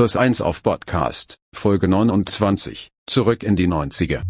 Plus 1 auf Podcast, Folge 29, zurück in die 90er.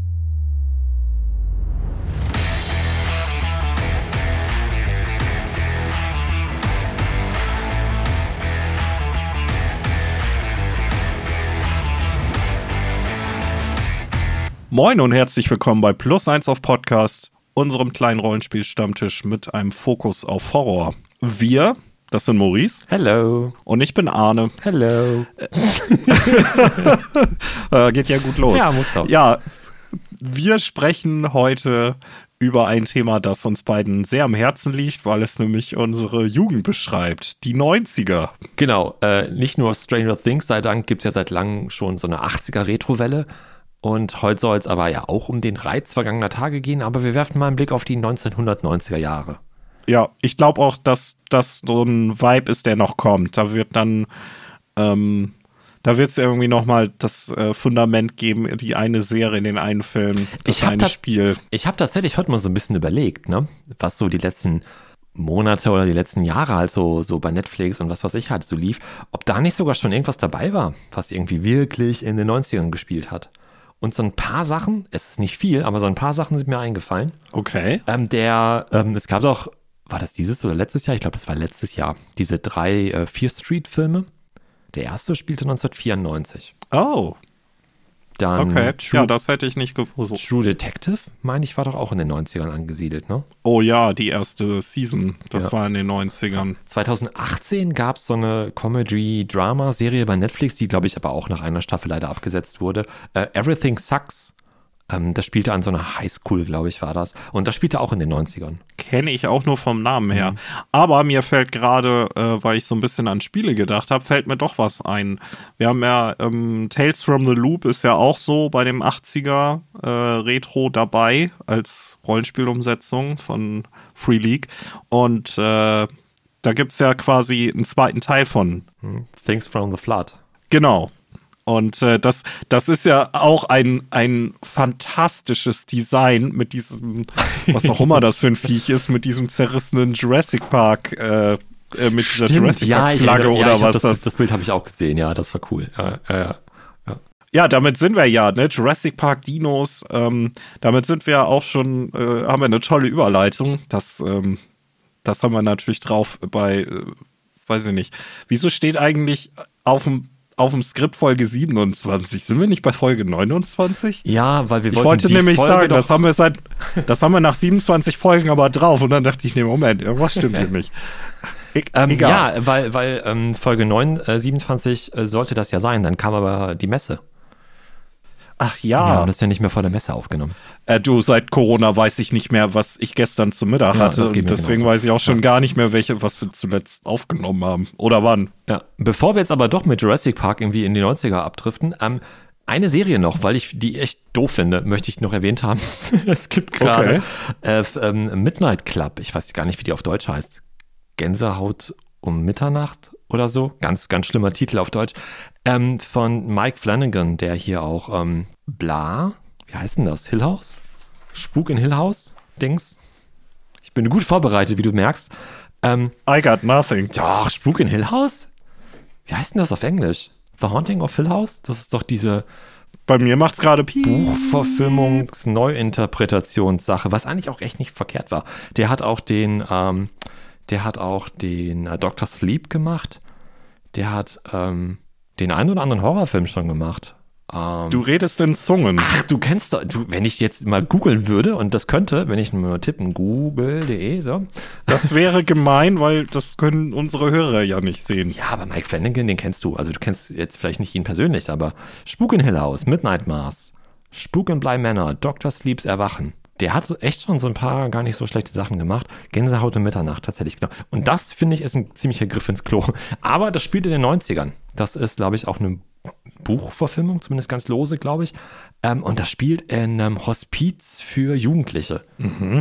Moin und herzlich willkommen bei Plus 1 auf Podcast, unserem kleinen Rollenspiel-Stammtisch mit einem Fokus auf Horror. Wir, das sind Maurice. Hello. Und ich bin Arne. Hello. äh, geht ja gut los. Ja, muss doch. Ja, wir sprechen heute über ein Thema, das uns beiden sehr am Herzen liegt, weil es nämlich unsere Jugend beschreibt. Die 90er. Genau, äh, nicht nur Stranger Things sei Dank gibt es ja seit langem schon so eine 80er-Retro-Welle. Und heute soll es aber ja auch um den Reiz vergangener Tage gehen, aber wir werfen mal einen Blick auf die 1990er Jahre. Ja, ich glaube auch, dass das so ein Vibe ist, der noch kommt. Da wird dann, ähm, da wird es irgendwie nochmal das äh, Fundament geben, die eine Serie, den einen Film, das Ich hab eine das- Spiel. Ich habe tatsächlich heute mal so ein bisschen überlegt, ne, was so die letzten Monate oder die letzten Jahre halt so, so bei Netflix und was weiß ich halt so lief, ob da nicht sogar schon irgendwas dabei war, was irgendwie wirklich in den 90ern gespielt hat. Und so ein paar Sachen, es ist nicht viel, aber so ein paar Sachen sind mir eingefallen. Okay. Ähm, der, ähm, es gab doch, war das dieses oder letztes Jahr? Ich glaube, das war letztes Jahr. Diese drei äh, Fear Street-Filme. Der erste spielte 1994. Oh, Dann okay. True, Ja, das hätte ich nicht gewusst. True Detective, meine ich, war doch auch in den 90ern angesiedelt, ne? Oh ja, die erste Season. Das Ja. war in den 90ern. 2018 gab es so eine Comedy-Drama-Serie bei Netflix, die, glaube ich, aber auch nach einer Staffel leider abgesetzt wurde. Äh, Everything Sucks. Ähm, das spielte an so einer Highschool, glaube ich, war das. Und das spielte auch in den 90ern. Kenne ich auch nur vom Namen her. Mhm. Aber mir fällt gerade, äh, weil ich so ein bisschen an Spiele gedacht habe, fällt mir doch was ein. Wir haben ja, ähm, Tales from the Loop ist ja auch so bei dem 80er äh, Retro dabei als Rollenspielumsetzung von Free League. Und äh, da gibt es ja quasi einen zweiten Teil von. Hm? Things from the Flood. Genau. Und äh, das, das ist ja auch ein, ein fantastisches Design mit diesem, was auch immer das für ein Viech ist, mit diesem zerrissenen Jurassic Park, äh, äh, mit dieser Jurassic ich Flagge erinnere- oder ja, was das, das. das Bild habe ich auch gesehen, ja, das war cool. Ja, ja, ja. Ja, damit sind wir ja, ne? Jurassic Park Dinos, ähm, damit sind wir auch schon, äh, haben wir eine tolle Überleitung. Das, ähm, das haben wir natürlich drauf bei, äh, weiß ich nicht. Wieso steht eigentlich auf dem auf dem Skript Folge 27? Sind wir nicht bei Folge 29? ja, weil wir Ich wollten wollte die nämlich Folge sagen, das haben wir seit, das haben wir nach 27 Folgen aber drauf und dann dachte ich, nee, Moment, irgendwas stimmt hier nicht. E ähm, egal. Ja, weil, weil ähm, Folge 9, äh, 27 äh, sollte das ja sein. Dann kam aber die Messe. Ach Wir ja, haben das ja nicht mehr vor der Messe aufgenommen. äh, du, seit Corona weiß ich nicht mehr, was ich gestern zum Mittag Ja, hatte deswegen genauso. weiß ich auch schon gar nicht mehr, welche, was wir zuletzt aufgenommen haben. Oder wann. Ja, bevor wir jetzt aber doch mit Jurassic Park irgendwie in die 90er abdriften, ähm, eine Serie noch, weil ich die echt doof finde, möchte ich noch erwähnt haben. es gibt gerade äh, f- ähm, Midnight Club, ich weiß gar nicht, wie die auf Deutsch heißt. Gänsehaut um Mitternacht oder so. Ganz, ganz schlimmer Titel auf Deutsch. Ähm, von Mike Flanagan, der hier auch ähm, Bla, wie heißt denn das? Hill House? Spuk in Hill House? Dings? Ich bin gut vorbereitet, wie du merkst. Ähm, I got nothing. doch, Spuk in Hill House? Wie heißt denn das auf Englisch? The Haunting of Hill House? Das ist doch diese Bei mir macht's gerade Piep. Buchverfilmungs-Neuinterpretationssache, was eigentlich auch echt nicht verkehrt war. Der hat auch den, ähm, der hat auch den äh, Dr. Sleep gemacht. Der hat ähm, den einen oder anderen Horrorfilm schon gemacht. Ähm, Du redest in Zungen. Ach, du kennst doch, du, wenn ich jetzt mal googeln würde, und das könnte, wenn ich nur tippen, google.de, so. Das wäre gemein, weil das können unsere Hörer ja nicht sehen. Ja, aber Mike Flanagan, den kennst du. Also du kennst jetzt vielleicht nicht ihn persönlich, aber Spuk in Hill House, Midnight Mass, Spuk in Bly Manor, Dr. Sleeps Erwachen. Der hat echt schon so ein paar gar nicht so schlechte Sachen gemacht. Gänsehaut um Mitternacht, tatsächlich, genau. Und das, finde ich, ist ein ziemlicher Griff ins Klo. Aber das spielt in den 90ern. Das ist, glaube ich, auch eine Buchverfilmung, zumindest ganz lose, glaube ich. Ähm, und das spielt in einem Hospiz für Jugendliche.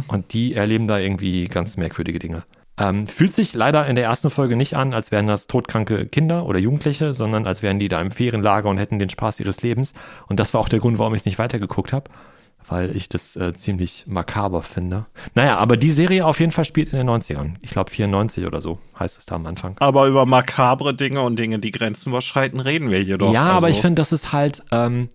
Und die erleben da irgendwie ganz merkwürdige Dinge. Ähm, fühlt sich leider in der ersten Folge nicht an, als wären das todkranke Kinder oder Jugendliche, sondern als wären die da im Ferienlager und hätten den Spaß ihres Lebens. Und das war auch der Grund, warum ich es nicht weitergeguckt habe. Weil ich das äh, ziemlich makaber finde. Naja, aber die Serie auf jeden Fall spielt in den 90ern. Ich glaube 94 oder so heißt es da am Anfang. Aber über makabre Dinge und Dinge, die Grenzen überschreiten, reden wir hier doch. Ja, also. aber ich finde, das ist halt, ähm,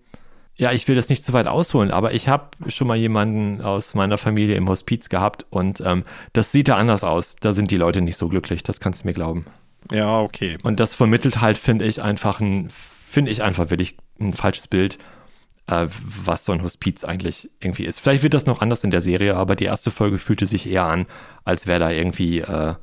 ja, ich will das nicht zu weit ausholen, aber ich habe schon mal jemanden aus meiner Familie im Hospiz gehabt und ähm, das sieht da anders aus. Da sind die Leute nicht so glücklich, das kannst du mir glauben. Ja, okay. Und das vermittelt halt, finde ich, einfach ein, finde ich einfach wirklich ein falsches Bild, äh, was so ein Hospiz eigentlich irgendwie ist. Vielleicht wird das noch anders in der Serie, aber die erste Folge fühlte sich eher an, als wäre da irgendwie, äh,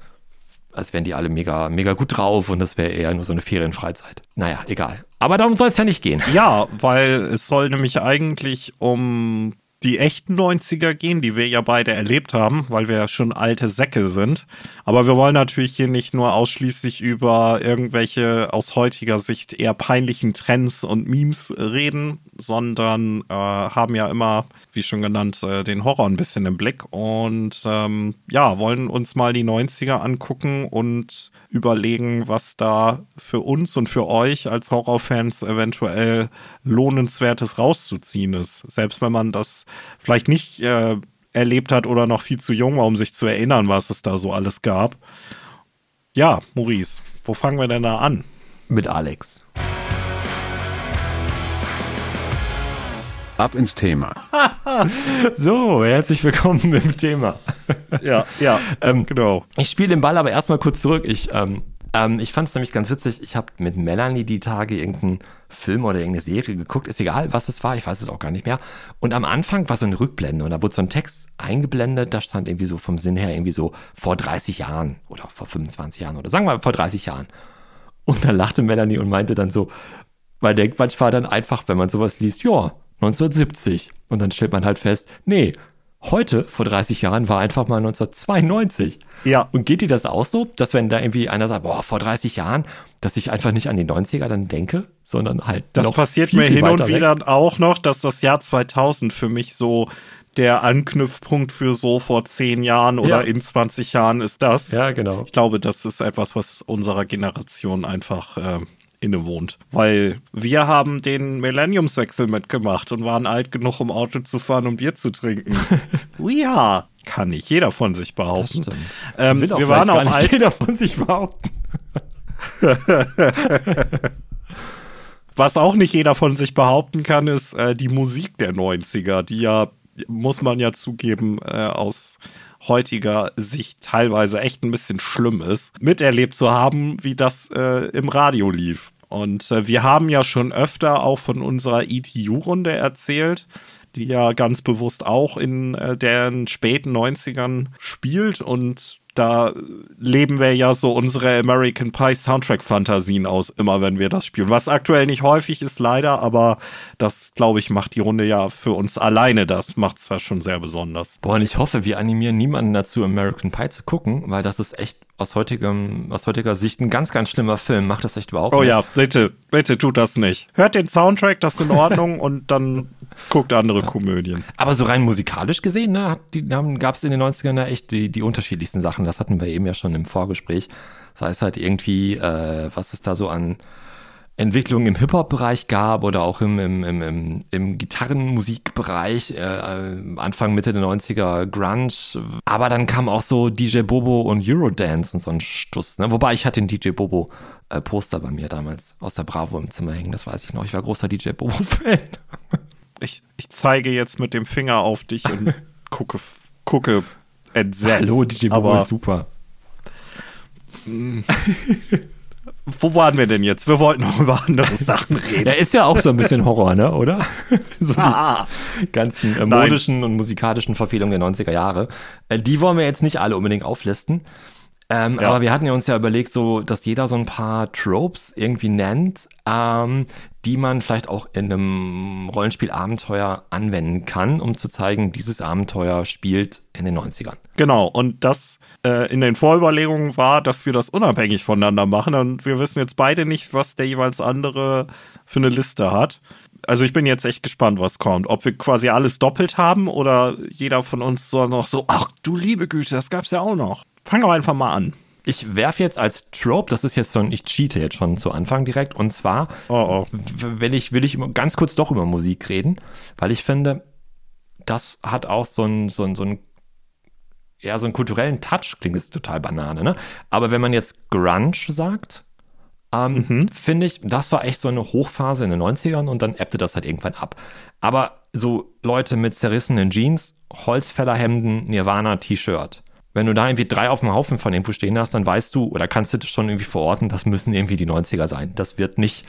als wären die alle mega, mega gut drauf und das wäre eher nur so eine Ferienfreizeit. Naja, egal. Aber darum soll es ja nicht gehen. Ja, weil es soll nämlich eigentlich um die echten 90er gehen, die wir ja beide erlebt haben, weil wir ja schon alte Säcke sind. Aber wir wollen natürlich hier nicht nur ausschließlich über irgendwelche aus heutiger Sicht eher peinlichen Trends und Memes reden, sondern äh, haben ja immer, wie schon genannt, äh, den Horror ein bisschen im Blick und ähm, ja, wollen uns mal die 90er angucken und überlegen, was da für uns und für euch als Horrorfans eventuell lohnenswertes rauszuziehen ist. Selbst wenn man das vielleicht nicht äh, erlebt hat oder noch viel zu jung war, um sich zu erinnern, was es da so alles gab. Ja, Maurice, wo fangen wir denn da an? Mit Alex. Ab ins Thema. So, herzlich willkommen im Thema. Ja, ja, Ähm, genau. Ich spiele den Ball aber erstmal kurz zurück. Ich, ähm, ähm, ich fand es nämlich ganz witzig. Ich habe mit Melanie die Tage irgendeinen Film oder irgendeine Serie geguckt. Ist egal, was es war. Ich weiß es auch gar nicht mehr. Und am Anfang war so eine Rückblende und da wurde so ein Text eingeblendet. Da stand irgendwie so vom Sinn her irgendwie so vor 30 Jahren oder vor 25 Jahren oder sagen wir mal vor 30 Jahren. Und dann lachte Melanie und meinte dann so, man denkt manchmal dann einfach, wenn man sowas liest, ja, 1970. Und dann stellt man halt fest, nee, heute, vor 30 Jahren, war einfach mal 1992. Ja. Und geht dir das auch so, dass wenn da irgendwie einer sagt, boah, vor 30 Jahren, dass ich einfach nicht an die 90er dann denke, sondern halt Das noch passiert viel, mir viel hin und weiter weg? wieder auch noch, dass das Jahr 2000 für mich so der Anknüpfpunkt für so vor 10 Jahren oder Ja. in 20 Jahren ist das. Ja, genau. Ich glaube, das ist etwas, was unserer Generation einfach äh, innewohnt. Weil wir haben den Millenniumswechsel mitgemacht und waren alt genug, um Auto zu fahren und Bier zu trinken. ja, kann nicht jeder von sich behaupten. Ähm, wir waren auch alt. jeder von sich behaupten. Was auch nicht jeder von sich behaupten kann, ist äh, die Musik der 90er, die ja, muss man ja zugeben, äh, aus heutiger Sicht teilweise echt ein bisschen schlimm ist, miterlebt zu haben, wie das äh, im Radio lief. Und äh, wir haben ja schon öfter auch von unserer ETU-Runde erzählt, die ja ganz bewusst auch in äh, den späten 90ern spielt und da leben wir ja so unsere American Pie Soundtrack-Fantasien aus, immer wenn wir das spielen. Was aktuell nicht häufig ist, leider, aber das, glaube ich, macht die Runde ja für uns alleine. Das macht es ja schon sehr besonders. Boah, und ich hoffe, wir animieren niemanden dazu, American Pie zu gucken, weil das ist echt aus, heutigem, aus heutiger Sicht ein ganz, ganz schlimmer Film. Macht das echt überhaupt Oh nicht. ja, bitte, bitte tut das nicht. Hört den Soundtrack, das ist in Ordnung und dann guckt andere Komödien. Aber so rein musikalisch gesehen, ne, gab es in den 90ern ja echt die, die unterschiedlichsten Sachen. Das hatten wir eben ja schon im Vorgespräch. Das heißt halt irgendwie, äh, was es da so an Entwicklungen im Hip-Hop-Bereich gab oder auch im, im, im, im, im Gitarrenmusikbereich, äh, äh, Anfang, Mitte der 90er Grunge. Aber dann kam auch so DJ Bobo und Eurodance und so ein Stuss. Ne? Wobei ich hatte den DJ Bobo äh, Poster bei mir damals aus der Bravo im Zimmer hängen, das weiß ich noch. Ich war großer DJ Bobo-Fan. Ich, ich zeige jetzt mit dem Finger auf dich und gucke, gucke entsetzt. Hallo, DJ Bobo ist super. wo waren wir denn jetzt? Wir wollten noch über andere Sachen reden. Der ist ja auch so ein bisschen Horror, ne, oder? so die Ah, ganzen äh, Nein. modischen und musikalischen Verfehlungen der 90er Jahre. Äh, die wollen wir jetzt nicht alle unbedingt auflisten. Ähm, Ja. Aber wir hatten ja uns ja überlegt, so, dass jeder so ein paar Tropes irgendwie nennt, ähm, die man vielleicht auch in einem Rollenspiel-Abenteuer anwenden kann, um zu zeigen, dieses Abenteuer spielt in den 90ern. Genau, und das äh, in den Vorüberlegungen war, dass wir das unabhängig voneinander machen. Und wir wissen jetzt beide nicht, was der jeweils andere für eine Liste hat. Also ich bin jetzt echt gespannt, was kommt. Ob wir quasi alles doppelt haben oder jeder von uns so noch so, ach du liebe Güte, das gab's ja auch noch. Fangen wir einfach mal an. Ich werfe jetzt als Trope, das ist jetzt so ein, ich cheate jetzt schon zu Anfang direkt, und zwar Oh oh. will ich, will ich ganz kurz doch über Musik reden, weil ich finde, das hat auch so einen, so einen, so einen, ja, so einen kulturellen Touch, klingt jetzt total Banane, ne? Aber wenn man jetzt Grunge sagt, ähm, mhm. finde ich, das war echt so eine Hochphase in den 90ern und dann ebbte das halt irgendwann ab. Aber so Leute mit zerrissenen Jeans, Holzfällerhemden, Nirvana-T-Shirt, wenn du da irgendwie drei auf dem Haufen von irgendwo stehen hast, dann weißt du oder kannst du das schon irgendwie verorten, das müssen irgendwie die 90er sein. Das wird nicht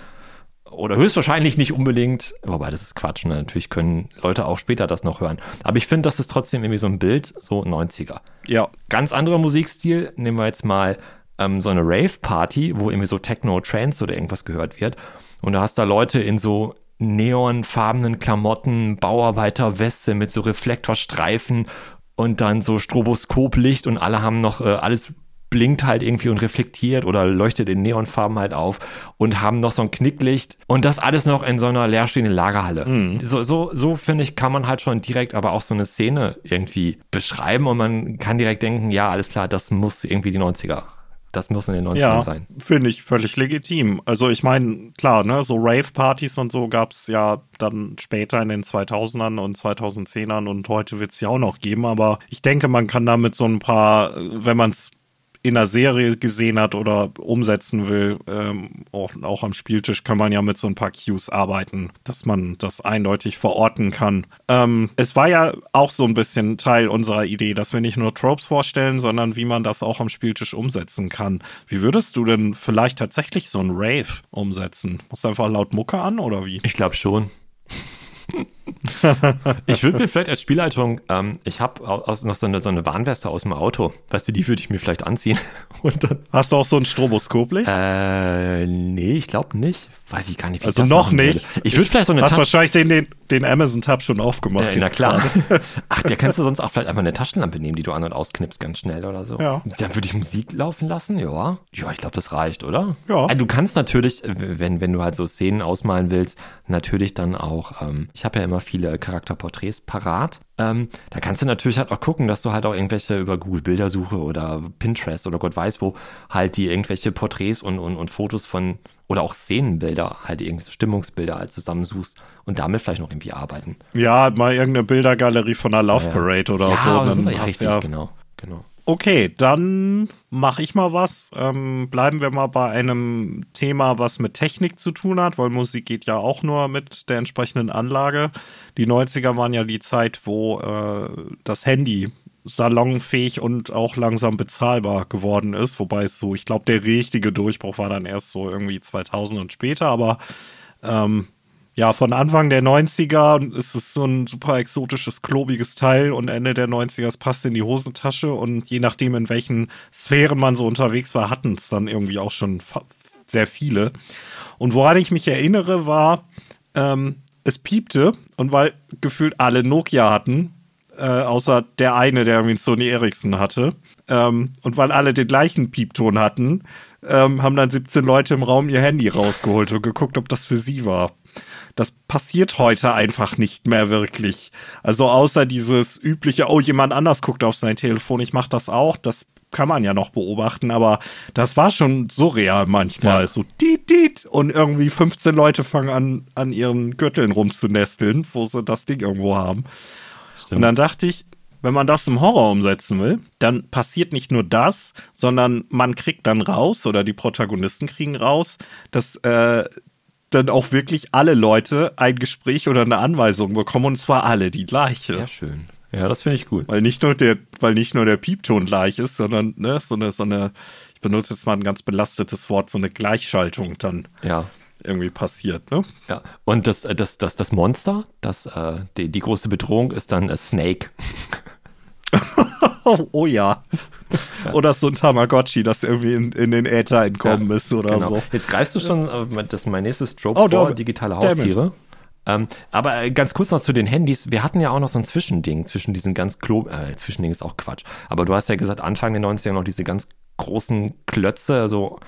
oder höchstwahrscheinlich nicht unbedingt, wobei das ist Quatsch, ne? natürlich können Leute auch später das noch hören. Aber ich finde, das ist trotzdem irgendwie so ein Bild, so 90er. Ja. Ganz anderer Musikstil, nehmen wir jetzt mal ähm, so eine Rave-Party, wo irgendwie so Techno, Trance oder irgendwas gehört wird. Und da hast da Leute in so neonfarbenen Klamotten, Bauarbeiterweste mit so Reflektorstreifen und dann so Stroboskoplicht und alle haben noch äh, alles blinkt halt irgendwie und reflektiert oder leuchtet in Neonfarben halt auf und haben noch so ein Knicklicht und das alles noch in so einer leerstehenden Lagerhalle. Mhm. So, so, so finde ich, kann man halt schon direkt aber auch so eine Szene irgendwie beschreiben und man kann direkt denken, ja, alles klar, das muss irgendwie die 90er das muss in den 90ern ja, sein. Finde ich völlig legitim. Also ich meine, klar, ne, so Rave-Partys und so gab es ja dann später in den 2000ern und 2010ern und heute wird es ja auch noch geben, aber ich denke, man kann damit so ein paar, wenn man es in einer Serie gesehen hat oder umsetzen will, ähm, auch, auch, am Spieltisch kann man ja mit so ein paar Cues arbeiten, dass man das eindeutig verorten kann. Ähm, es war ja auch so ein bisschen Teil unserer Idee, dass wir nicht nur Tropes vorstellen, sondern wie man das auch am Spieltisch umsetzen kann. Wie würdest du denn vielleicht tatsächlich so ein Rave umsetzen? Muss einfach laut Mucke an oder wie? Ich glaube schon ich würde mir vielleicht als Spielleitung, ähm, ich habe noch so eine, so eine Warnweste aus dem Auto. Weißt du, die würde ich mir vielleicht anziehen. Hast du auch so ein Stroboskoplicht? Äh, nee, ich glaube nicht. Weiß ich gar nicht, wie also noch nicht. Würde. Ich würde vielleicht so eine Hast wahrscheinlich den, den, den Amazon-Tab schon aufgemacht. Ja, na klar. Ach, der kannst du sonst auch vielleicht einfach eine Taschenlampe nehmen, die du an- und ausknippst ganz schnell oder so. Ja. Dann würde ich Musik laufen lassen, ja. Ja, ich glaube, das reicht, oder? Ja. Also, du kannst natürlich, wenn, wenn du halt so Szenen ausmalen willst, natürlich dann auch, ähm, ich habe ja immer viele Charakterporträts parat. Ähm, da kannst du natürlich halt auch gucken, dass du halt auch irgendwelche über Google Bildersuche oder Pinterest oder Gott weiß wo halt die irgendwelche Porträts und, und, und Fotos von oder auch Szenenbilder, halt irgendwie Stimmungsbilder halt zusammensuchst und damit vielleicht noch irgendwie arbeiten. Ja, mal irgendeine Bildergalerie von einer Love Parade ja. oder ja, so. Ja, so ja, richtig, genau, genau. Okay, dann mache ich mal was. Ähm, bleiben wir mal bei einem Thema, was mit Technik zu tun hat, weil Musik geht ja auch nur mit der entsprechenden Anlage. Die 90er waren ja die Zeit, wo äh, das Handy salonfähig und auch langsam bezahlbar geworden ist. Wobei es so, ich glaube, der richtige Durchbruch war dann erst so irgendwie 2000 und später, aber ähm, ja, von Anfang der 90er ist es so ein super exotisches, klobiges Teil und Ende der 90er es passt in die Hosentasche und je nachdem, in welchen Sphären man so unterwegs war, hatten es dann irgendwie auch schon sehr viele. Und woran ich mich erinnere, war, ähm, es piepte und weil gefühlt alle Nokia hatten, äh, außer der eine, der irgendwie einen Sony Ericsson hatte, ähm, und weil alle den gleichen Piepton hatten, ähm, haben dann 17 Leute im Raum ihr Handy rausgeholt und geguckt, ob das für sie war. Das passiert heute einfach nicht mehr wirklich. Also außer dieses übliche, oh, jemand anders guckt auf sein Telefon, ich mach das auch, das kann man ja noch beobachten, aber das war schon surreal manchmal. Ja. So diet, diet, und irgendwie 15 Leute fangen an, an ihren Gürteln rumzunesteln, wo sie das Ding irgendwo haben. Stimmt. Und dann dachte ich, wenn man das im Horror umsetzen will, dann passiert nicht nur das, sondern man kriegt dann raus oder die Protagonisten kriegen raus, dass äh, dann auch wirklich alle Leute ein Gespräch oder eine Anweisung bekommen und zwar alle die gleiche. Sehr schön. Ja, das finde ich gut. Weil nicht nur der, weil nicht nur der Piepton gleich ist, sondern ne, so eine, so eine, ich benutze jetzt mal ein ganz belastetes Wort, so eine Gleichschaltung dann. Ja. Irgendwie passiert, ne? Ja. Und das, das, das, das Monster, das, äh, die, die große Bedrohung ist dann a Snake. oh, oh ja. Oder so ein Tamagotchi, das irgendwie in, in den Äther entkommen ja, ist oder genau. so. Jetzt greifst du schon, äh, das ist mein nächstes Trope oh, vor, digitale Haustiere. Ähm, aber äh, ganz kurz noch zu den Handys. Wir hatten ja auch noch so ein Zwischending zwischen diesen ganz Klo, äh, Zwischending ist auch Quatsch. Aber du hast ja gesagt, Anfang der 90er noch diese ganz großen Klötze, also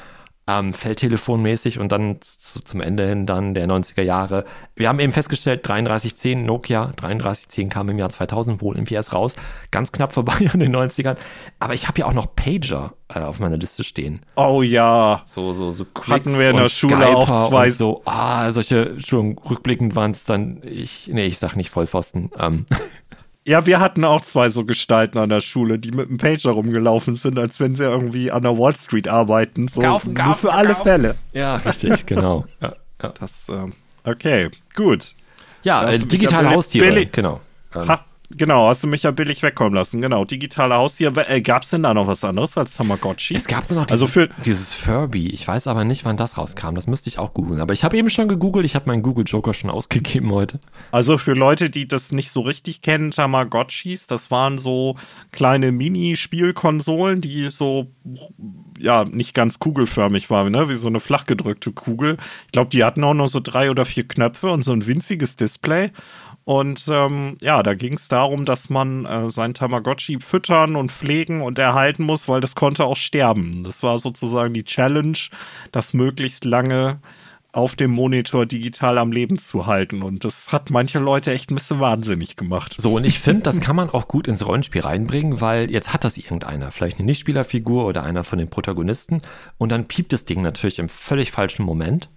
ähm, Feldtelefonmäßig und dann zu, zum Ende hin dann der 90er Jahre. Wir haben eben festgestellt, 3310 Nokia, 3310 kam im Jahr 2000 wohl irgendwie erst raus, ganz knapp vorbei an den 90ern. Aber ich habe ja auch noch Pager äh, auf meiner Liste stehen. Oh ja. So, so, so Quicks Hatten wir in der Schule Skyper auch zwei. so, ah, solche, Entschuldigung, rückblickend waren es dann, ich, nee, ich sag nicht Vollpfosten. Ähm. Ja, wir hatten auch zwei so Gestalten an der Schule, die mit einem Pager rumgelaufen sind, als wenn sie irgendwie an der Wall Street arbeiten. So Kaufen, nur kaufen, für alle kaufen. Fälle. Ja, richtig, genau. Ja, ja. Das, ähm, okay, gut. ja äh, digitale Haustiere, billig- genau. Ähm, Ha, genau, hast du mich ja billig wegkommen lassen. Genau, digitale Haustier. Äh, Gab es denn da noch was anderes als Tamagotchi? Es gab noch Also dieses, für- dieses Furby. Ich weiß aber nicht, wann das rauskam. Das müsste ich auch googeln. Aber ich habe eben schon gegoogelt. Ich habe meinen Google Joker schon ausgegeben heute. Also für Leute, die das nicht so richtig kennen, Tamagotchis, das waren so kleine Mini-Spielkonsolen, die so, ja, nicht ganz kugelförmig waren, ne? wie so eine flach gedrückte Kugel. Ich glaube, die hatten auch nur so drei oder vier Knöpfe und so ein winziges Display. Und ähm, ja, da ging es darum, dass man äh, sein Tamagotchi füttern und pflegen und erhalten muss, weil das konnte auch sterben. Das war sozusagen die Challenge, das möglichst lange auf dem Monitor digital am Leben zu halten. Und das hat manche Leute echt ein bisschen wahnsinnig gemacht. So, und ich finde, das kann man auch gut ins Rollenspiel reinbringen, weil jetzt hat das irgendeiner, vielleicht eine Nichtspielerfigur oder einer von den Protagonisten, und dann piept das Ding natürlich im völlig falschen Moment.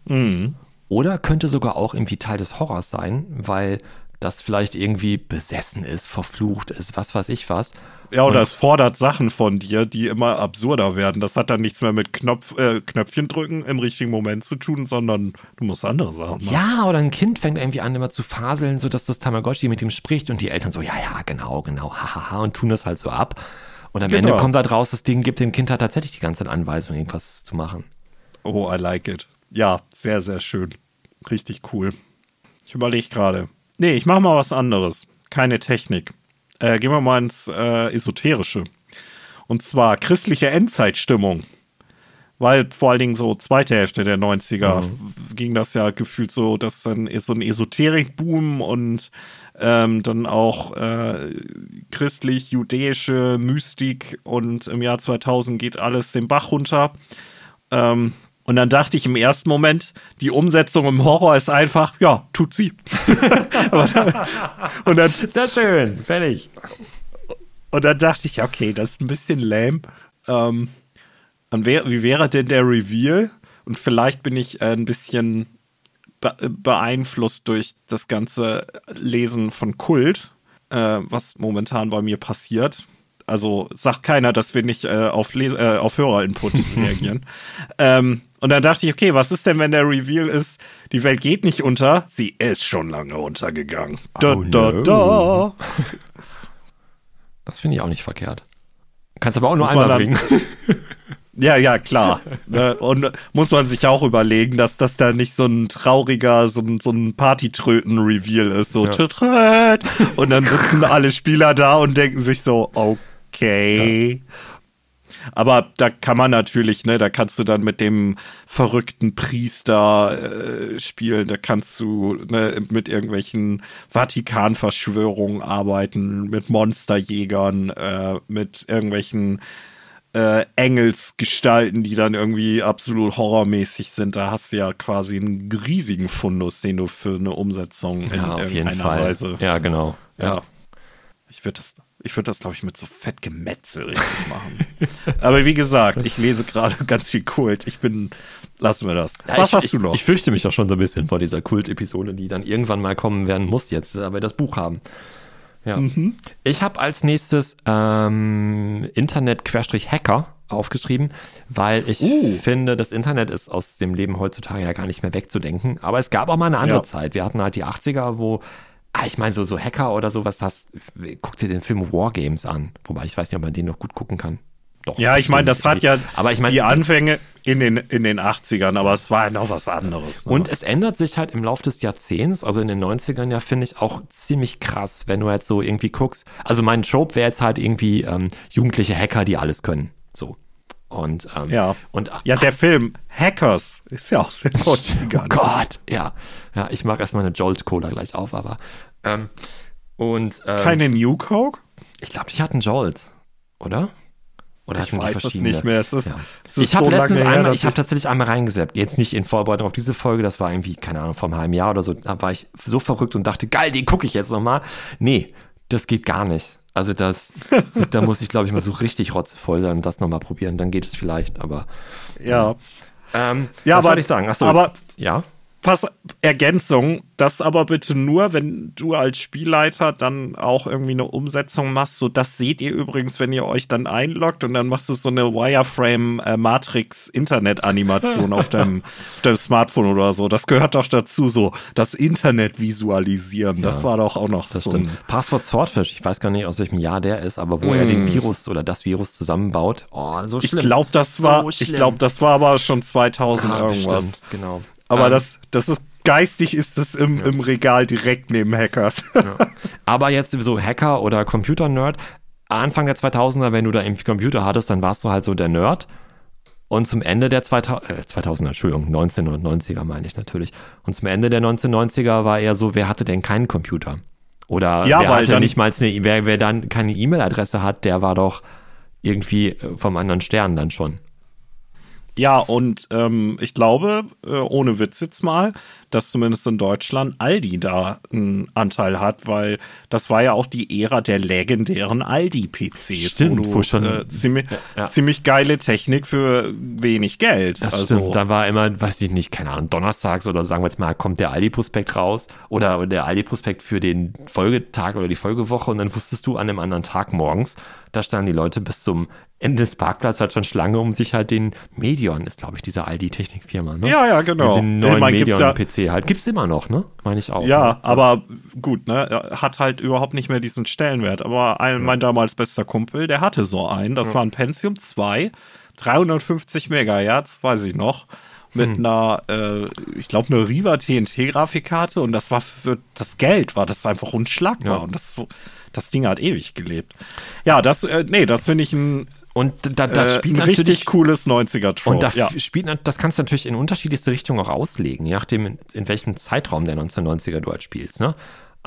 Oder könnte sogar auch irgendwie Teil des Horrors sein, weil das vielleicht irgendwie besessen ist, verflucht ist, was weiß ich was. Ja, oder Und- es fordert Sachen von dir, die immer absurder werden. Das hat dann nichts mehr mit Knopf, äh, Knöpfchen drücken im richtigen Moment zu tun, sondern du musst andere Sachen machen. Ja, oder ein Kind fängt irgendwie an, immer zu faseln, so dass das Tamagotchi mit ihm spricht und die Eltern so, ja, ja, genau, genau, hahaha, und tun das halt so ab. Und am Genau. Ende kommt da draus, das Ding gibt dem Kind halt tatsächlich die ganze Anweisung, irgendwas zu machen. Oh, I like it. Ja, sehr, sehr schön. Richtig cool. Ich überlege gerade. Nee, ich mache mal was anderes. Keine Technik. Äh, gehen wir mal ins äh, Esoterische. Und zwar christliche Endzeitstimmung. Weil vor allen Dingen so zweite Hälfte der 90er ging das ja gefühlt so, dass dann ist so ein Esoterikboom und ähm, dann auch äh, christlich-judäische Mystik und im Jahr 2000 geht alles den Bach runter. Ähm, und dann dachte ich im ersten Moment, die Umsetzung im Horror ist einfach, ja, tut sie. Dann, und, dann, Sehr schön, fertig. und dann dachte ich, okay, das ist ein bisschen lame. Ähm, wär, wie wäre denn der Reveal? Und vielleicht bin ich ein bisschen be beeinflusst durch das ganze Lesen von Kult, äh, was momentan bei mir passiert. Also sagt keiner, dass wir nicht äh, auf, Les äh, auf Hörerinput reagieren. ähm, und dann dachte ich, okay, was ist denn, wenn der Reveal ist, die Welt geht nicht unter, sie ist schon lange untergegangen. Da, Oh da, no. da. Das finde ich auch nicht verkehrt. Kannst aber auch nur einmal bringen. Ja, ja, klar. Ne? Und muss man sich auch überlegen, dass das da nicht so ein trauriger, so ein, so ein Partytröten-Reveal ist. So, Ja. und dann sitzen alle Spieler da und denken sich so, okay. Aber da kann man natürlich, ne, da kannst du dann mit dem verrückten Priester äh, spielen, da kannst du ne, mit irgendwelchen Vatikan-Verschwörungen arbeiten, mit Monsterjägern, äh, mit irgendwelchen äh, Engelsgestalten, die dann irgendwie absolut horrormäßig sind. Da hast du ja quasi einen riesigen Fundus, den du für eine Umsetzung in Ja, irgendeiner. Weise. Ja, genau. Ja. Ich würde das, ich würde das, glaube ich, mit so Fettgemetzel richtig machen. Aber wie gesagt, ich lese gerade ganz viel Kult. Ich bin, lassen wir das. Ja, Was ich, hast ich, du noch? Ich fürchte mich doch schon so ein bisschen vor dieser Kult-Episode, die dann irgendwann mal kommen werden muss jetzt, da wir das Buch haben. Ja. Mhm. Ich habe als nächstes ähm, Internet-Hacker aufgeschrieben, weil ich Uh. finde, das Internet ist aus dem Leben heutzutage ja gar nicht mehr wegzudenken. Aber es gab auch mal eine andere Ja. Zeit. Wir hatten halt die 80er, wo, ah, ich meine, so, so Hacker oder sowas, hast, guck dir den Film Wargames an. Wobei ich weiß nicht, ob man den noch gut gucken kann. Doch, ja, ich meine, das hat ja aber ich meine, die Anfänge in den, in den 80ern, aber es war ja noch was anderes. Ne? Und es ändert sich halt im Laufe des Jahrzehnts, also in den 90ern ja, finde ich auch ziemlich krass, wenn du jetzt so irgendwie guckst. Also mein Trope wäre jetzt halt irgendwie ähm, jugendliche Hacker, die alles können. So. Und, ähm, ja. und ja, der Film Hackers ist ja auch sehr Oh 90ern. Gott, ja. Ja, ich mag erstmal eine Jolt Cola gleich auf, aber ähm, und ähm, Keine New Coke? ich glaube, die hatten Jolt, oder? Oder Ich weiß es nicht mehr. Es ist, Ja. es ist Ich habe so letztens her, einmal, dass ich habe tatsächlich einmal reingeseppt. Jetzt nicht in Vorbereitung auf diese Folge, das war irgendwie, keine Ahnung, vor einem halben Jahr oder so. Da war ich so verrückt und dachte, geil, den gucke ich jetzt nochmal. Nee, das geht gar nicht. Also das, da muss ich, glaube ich, mal so richtig rotzvoll sein und das nochmal probieren. Dann geht es vielleicht, aber ja. ähm, Ja, was aber- wollte ich sagen? Achso, aber- ja. Pass, Ergänzung, das aber bitte nur, wenn du als Spielleiter dann auch irgendwie eine Umsetzung machst. So, das seht ihr übrigens, wenn ihr euch dann einloggt und dann machst du so eine Wireframe äh, auf deinem, auf deinem Smartphone oder so. Das gehört doch dazu, so das Internet visualisieren. Das Ja, war doch auch noch Das so. stimmt. Passwort Swordfish, ich weiß gar nicht, aus welchem Jahr der ist, aber wo er den Virus oder das Virus zusammenbaut. Oh, so Mm. ich schlimm. glaube, das So war, ich schlimm. glaube, das war aber schon 2000 Ah, irgendwas. bestimmt, genau. Aber Ähm, das, das ist geistig ist es im, im Regal direkt neben Hackers. Aber jetzt so Hacker oder Computer-Nerd, Anfang der 2000er, wenn du da irgendwie Computer hattest, dann warst du halt so der Nerd. Und zum Ende der 2000, äh, 2000er, Entschuldigung, 1990er meine ich natürlich. Und zum Ende der 1990er war eher so, wer hatte denn keinen Computer? Oder Ja, wer hatte dann- nicht mal eine, wer, wer dann keine E-Mail-Adresse hat, der war doch irgendwie äh, vom anderen Stern dann schon. Ja, und ähm, ich glaube, äh, ohne Witz jetzt mal, dass zumindest in Deutschland Aldi da einen Anteil hat, weil das war ja auch die Ära der legendären Aldi-PCs. Stimmt, wo, du, schon- äh, ziemlich, ja. ziemlich geile Technik für wenig Geld. Das also, stimmt. Da war immer, weiß ich nicht, keine Ahnung, donnerstags oder sagen wir jetzt mal, kommt der Aldi-Prospekt raus oder der Aldi-Prospekt für den Folgetag oder die Folgewoche und dann wusstest du an einem anderen Tag morgens, da standen die Leute bis zum Ende des Parkplatzes halt schon Schlange, um sich halt den Medion, ist glaube ich diese Aldi-Technikfirma, ne? Ja, ja, genau. Den Ich neuen gibt's ja- Medion-PC halt. Gibt's immer noch, ne? Meine ich auch. Ja, ne? aber gut, ne, hat halt überhaupt nicht mehr diesen Stellenwert. Aber ein, mein damals bester Kumpel, der hatte so einen. Das war ein Pentium 2, 350 Megahertz, weiß ich noch. Mit Hm. einer, äh, ich glaube, eine Riva TNT-Grafikkarte und das war für das Geld, war das einfach unschlagbar. Ja. Und das, so- das Ding hat ewig gelebt. Ja, das, äh, nee, das finde ich ein, Und da, das äh, spielt ein natürlich richtig cooles 90er-Trope. Und da ja. spielt, das kannst du natürlich in unterschiedlichste Richtungen auch auslegen, je nachdem, in, in welchem Zeitraum der 1990er du halt spielst. Ne?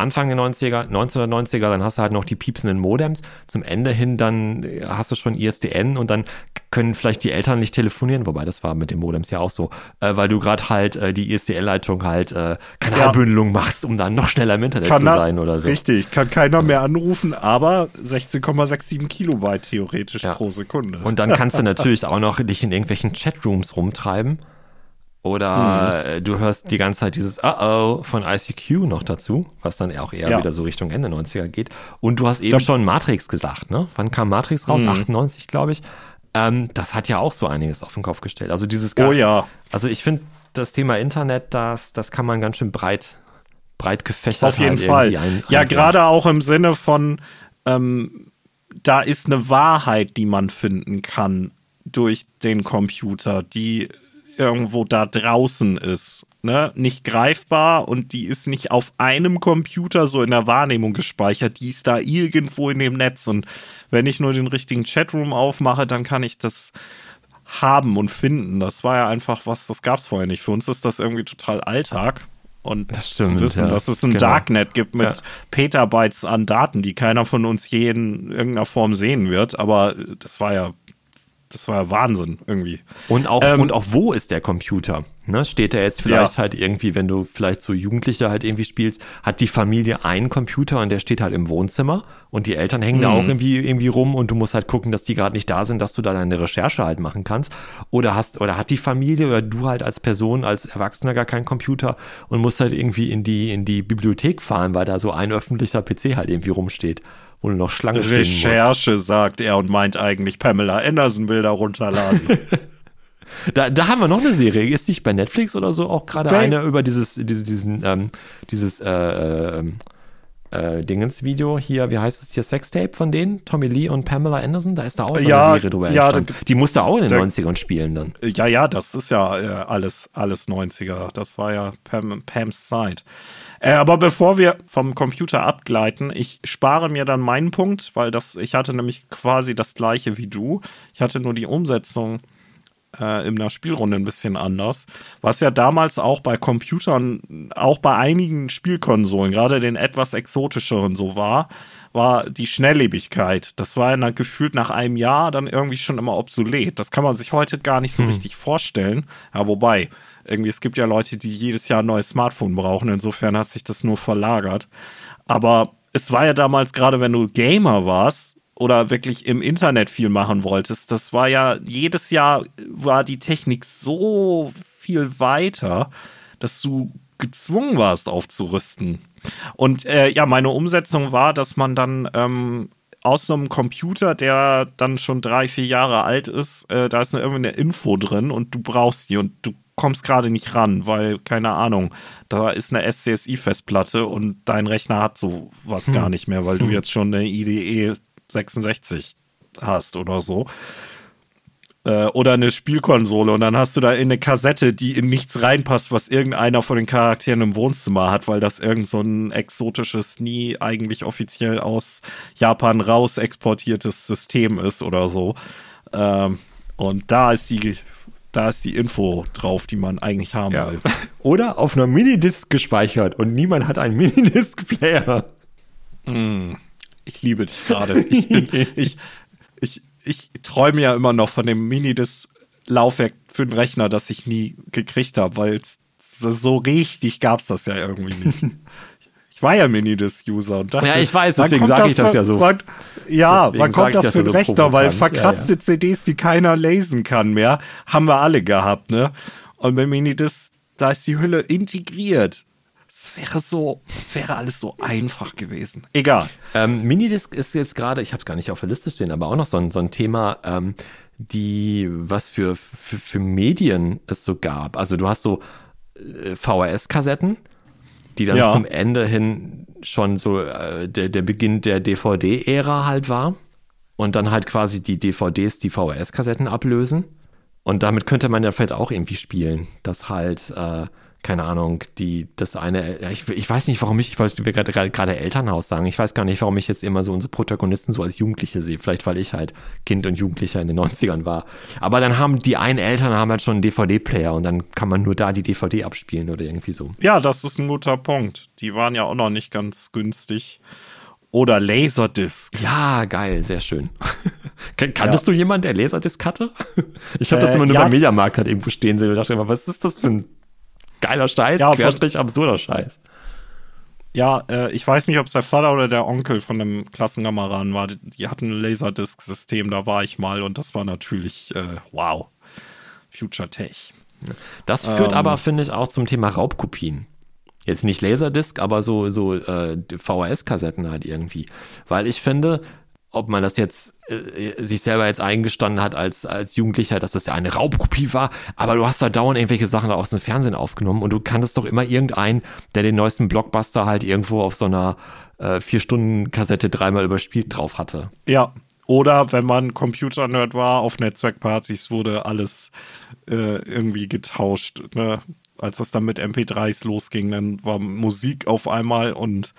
Anfang der 90er, 1990er, dann hast du halt noch die piepsenden Modems. Zum Ende hin dann äh, hast du schon ISDN und dann können vielleicht die Eltern nicht telefonieren, wobei das war mit den Modems ja auch so, äh, weil du gerade halt äh, die ISDN-Leitung halt äh, Kanalbündelung machst, um dann noch schneller im Internet zu na- sein oder so. Richtig, kann keiner mehr anrufen, aber 16,67 Kilobyte theoretisch Ja. pro Sekunde. Und dann kannst du natürlich auch noch dich in irgendwelchen Chatrooms rumtreiben. Oder äh, du hörst die ganze Zeit dieses Uh-oh von ICQ noch dazu, was dann auch eher Ja. wieder so Richtung Ende 90er geht. Und du hast eben Da- schon Matrix gesagt, ne? Wann kam Matrix raus? 98, glaube ich. Ähm, das hat ja auch so einiges auf den Kopf gestellt. Also dieses oh ja. Also ich finde das Thema Internet, das, das kann man ganz schön breit, breit gefächert Auf jeden halt Fall. ein, ja, gerade auch im Sinne von, ähm, da ist eine Wahrheit, die man finden kann durch den Computer, die irgendwo da draußen ist. Ne? Nicht greifbar und die ist nicht auf einem Computer so in der Wahrnehmung gespeichert, die ist da irgendwo in dem Netz. Und wenn ich nur den richtigen Chatroom aufmache, dann kann ich das haben und finden. Das war ja einfach was, das gab es vorher nicht. Für uns ist das irgendwie total Alltag. Und Das stimmt, zu wissen, ja. dass es ein Genau. Darknet gibt mit Ja. Petabytes an Daten, die keiner von uns je in irgendeiner Form sehen wird. Aber das war ja, das war ja Wahnsinn irgendwie. Und auch, Ähm, und auch wo ist der Computer? Ne? Steht der jetzt vielleicht Ja. halt irgendwie, wenn du vielleicht so Jugendliche halt irgendwie spielst, hat die Familie einen Computer und der steht halt im Wohnzimmer und die Eltern hängen da Mhm. auch irgendwie, irgendwie rum und du musst halt gucken, dass die gerade nicht da sind, dass du da deine Recherche halt machen kannst. Oder hast, oder hat die Familie oder du halt als Person, als Erwachsener gar keinen Computer und musst halt irgendwie in die, in die Bibliothek fahren, weil da so ein öffentlicher PC halt irgendwie rumsteht, wo du noch Schlange stehen. Recherche, sagt er und meint eigentlich Pamela Anderson Bilder runterladen. Da, da haben wir noch eine Serie. Ist nicht bei Netflix oder so auch gerade eine über dieses, diese, diesen, ähm, dieses äh, äh, äh, Dingens-Video hier, wie heißt es hier, Sextape von denen? Tommy Lee und Pamela Anderson? Da ist da auch so Ja, eine Serie drüber ja, entstanden. Die musste auch in den da- 90ern spielen dann. ja, ja, das ist ja äh, alles, alles 90er. Das war ja Pam, Pams Zeit. Äh, aber bevor wir vom Computer abgleiten, ich spare mir dann meinen Punkt, weil das, ich hatte nämlich quasi das gleiche wie du. Ich hatte nur die Umsetzung äh, in der Spielrunde ein bisschen anders. Was ja damals auch bei Computern, auch bei einigen Spielkonsolen, gerade den etwas exotischeren so war, war die Schnelllebigkeit. Das war ja gefühlt nach einem Jahr dann irgendwie schon immer obsolet. Das kann man sich heute gar nicht so richtig vorstellen. Ja, wobei, irgendwie, es gibt ja Leute, die jedes Jahr ein neues Smartphone brauchen. Insofern hat sich das nur verlagert. Aber es war ja damals, gerade wenn du Gamer warst, oder wirklich im Internet viel machen wolltest, das war ja jedes Jahr war die Technik so viel weiter, dass du gezwungen warst aufzurüsten. Und äh, ja, meine Umsetzung war, dass man dann ähm, aus einem Computer, der dann schon drei, vier Jahre alt ist, äh, da ist irgendwie eine Info drin und du brauchst die und du kommst gerade nicht ran, weil, keine Ahnung, da ist eine SCSI-Festplatte und dein Rechner hat sowas hm. gar nicht mehr, weil hm. du jetzt schon eine IDE 66 hast oder so. Äh, oder eine Spielkonsole und dann hast du da eine Kassette, die in nichts reinpasst, was irgendeiner von den Charakteren im Wohnzimmer hat, weil das irgend so ein exotisches, nie eigentlich offiziell aus Japan raus exportiertes System ist oder so. Ähm, und da ist die da ist die Info drauf, die man eigentlich haben ja. will. Oder auf einer Minidisc gespeichert und niemand hat einen Minidisc-Player. Mm, ich liebe dich gerade. Ich, ich, ich, ich träume ja immer noch von dem Minidisc-Laufwerk für den Rechner, das ich nie gekriegt habe, weil so richtig gab es das ja irgendwie nicht. Ich war ja Minidisc-User und dachte, ja, ich weiß, deswegen sage ich das ja so. Man, ja, wann kommt das, das für den so Rechner? Weil verkratzte ja, ja. CDs, die keiner lesen kann mehr, haben wir alle gehabt, ne? Und bei Minidisc, da ist die Hülle integriert. Es wäre so, es wäre alles so einfach gewesen. Egal. Ähm, Minidisc ist jetzt gerade, ich habe es gar nicht auf der Liste stehen, aber auch noch so ein, so ein Thema, ähm, die, was für, für, für Medien es so gab. Also du hast so äh, VHS-Kassetten, die dann ja. zum Ende hin schon so äh, der, der Beginn der DVD-Ära halt war. Und dann halt quasi die DVDs, die VHS-Kassetten ablösen. Und damit könnte man ja vielleicht auch irgendwie spielen, dass halt äh, keine Ahnung, die, das eine, ich, ich weiß nicht, warum ich, ich weiß, wir gerade gerade Elternhaus sagen, ich weiß gar nicht, warum ich jetzt immer so unsere Protagonisten so als Jugendliche sehe, vielleicht weil ich halt Kind und Jugendlicher in den 90ern war. Aber dann haben die einen Eltern haben halt schon einen DVD-Player und dann kann man nur da die DVD abspielen oder irgendwie so. Ja, das ist ein guter Punkt. Die waren ja auch noch nicht ganz günstig. Oder Laserdisc. Ja, geil, sehr schön. Kanntest ja. du jemanden, der Laserdisc hatte? Ich habe das äh, immer nur ja. beim Mediamarkt halt irgendwo stehen sehen und dachte immer, was ist das für ein geiler Scheiß, ja, Querstrich absurder Scheiß. Ja, äh, ich weiß nicht, ob es der Vater oder der Onkel von einem Klassenkameraden war. Die, die hatten ein Laserdisc-System, da war ich mal und das war natürlich, äh, wow, Future Tech. Das führt ähm, aber, finde ich, auch zum Thema Raubkopien. Jetzt nicht Laserdisc, aber so, so äh, VHS-Kassetten halt irgendwie. Weil ich finde, ob man das jetzt äh, sich selber jetzt eingestanden hat als, als Jugendlicher, dass das ja eine Raubkopie war, aber du hast da dauernd irgendwelche Sachen da aus dem Fernsehen aufgenommen und du kanntest doch immer irgendeinen, der den neuesten Blockbuster halt irgendwo auf so einer äh, Vier-Stunden-Kassette dreimal überspielt drauf hatte. Ja, oder wenn man Computer-Nerd war, auf Netzwerkpartys wurde alles äh, irgendwie getauscht. Ne? Als das dann mit MP3s losging, dann war Musik auf einmal und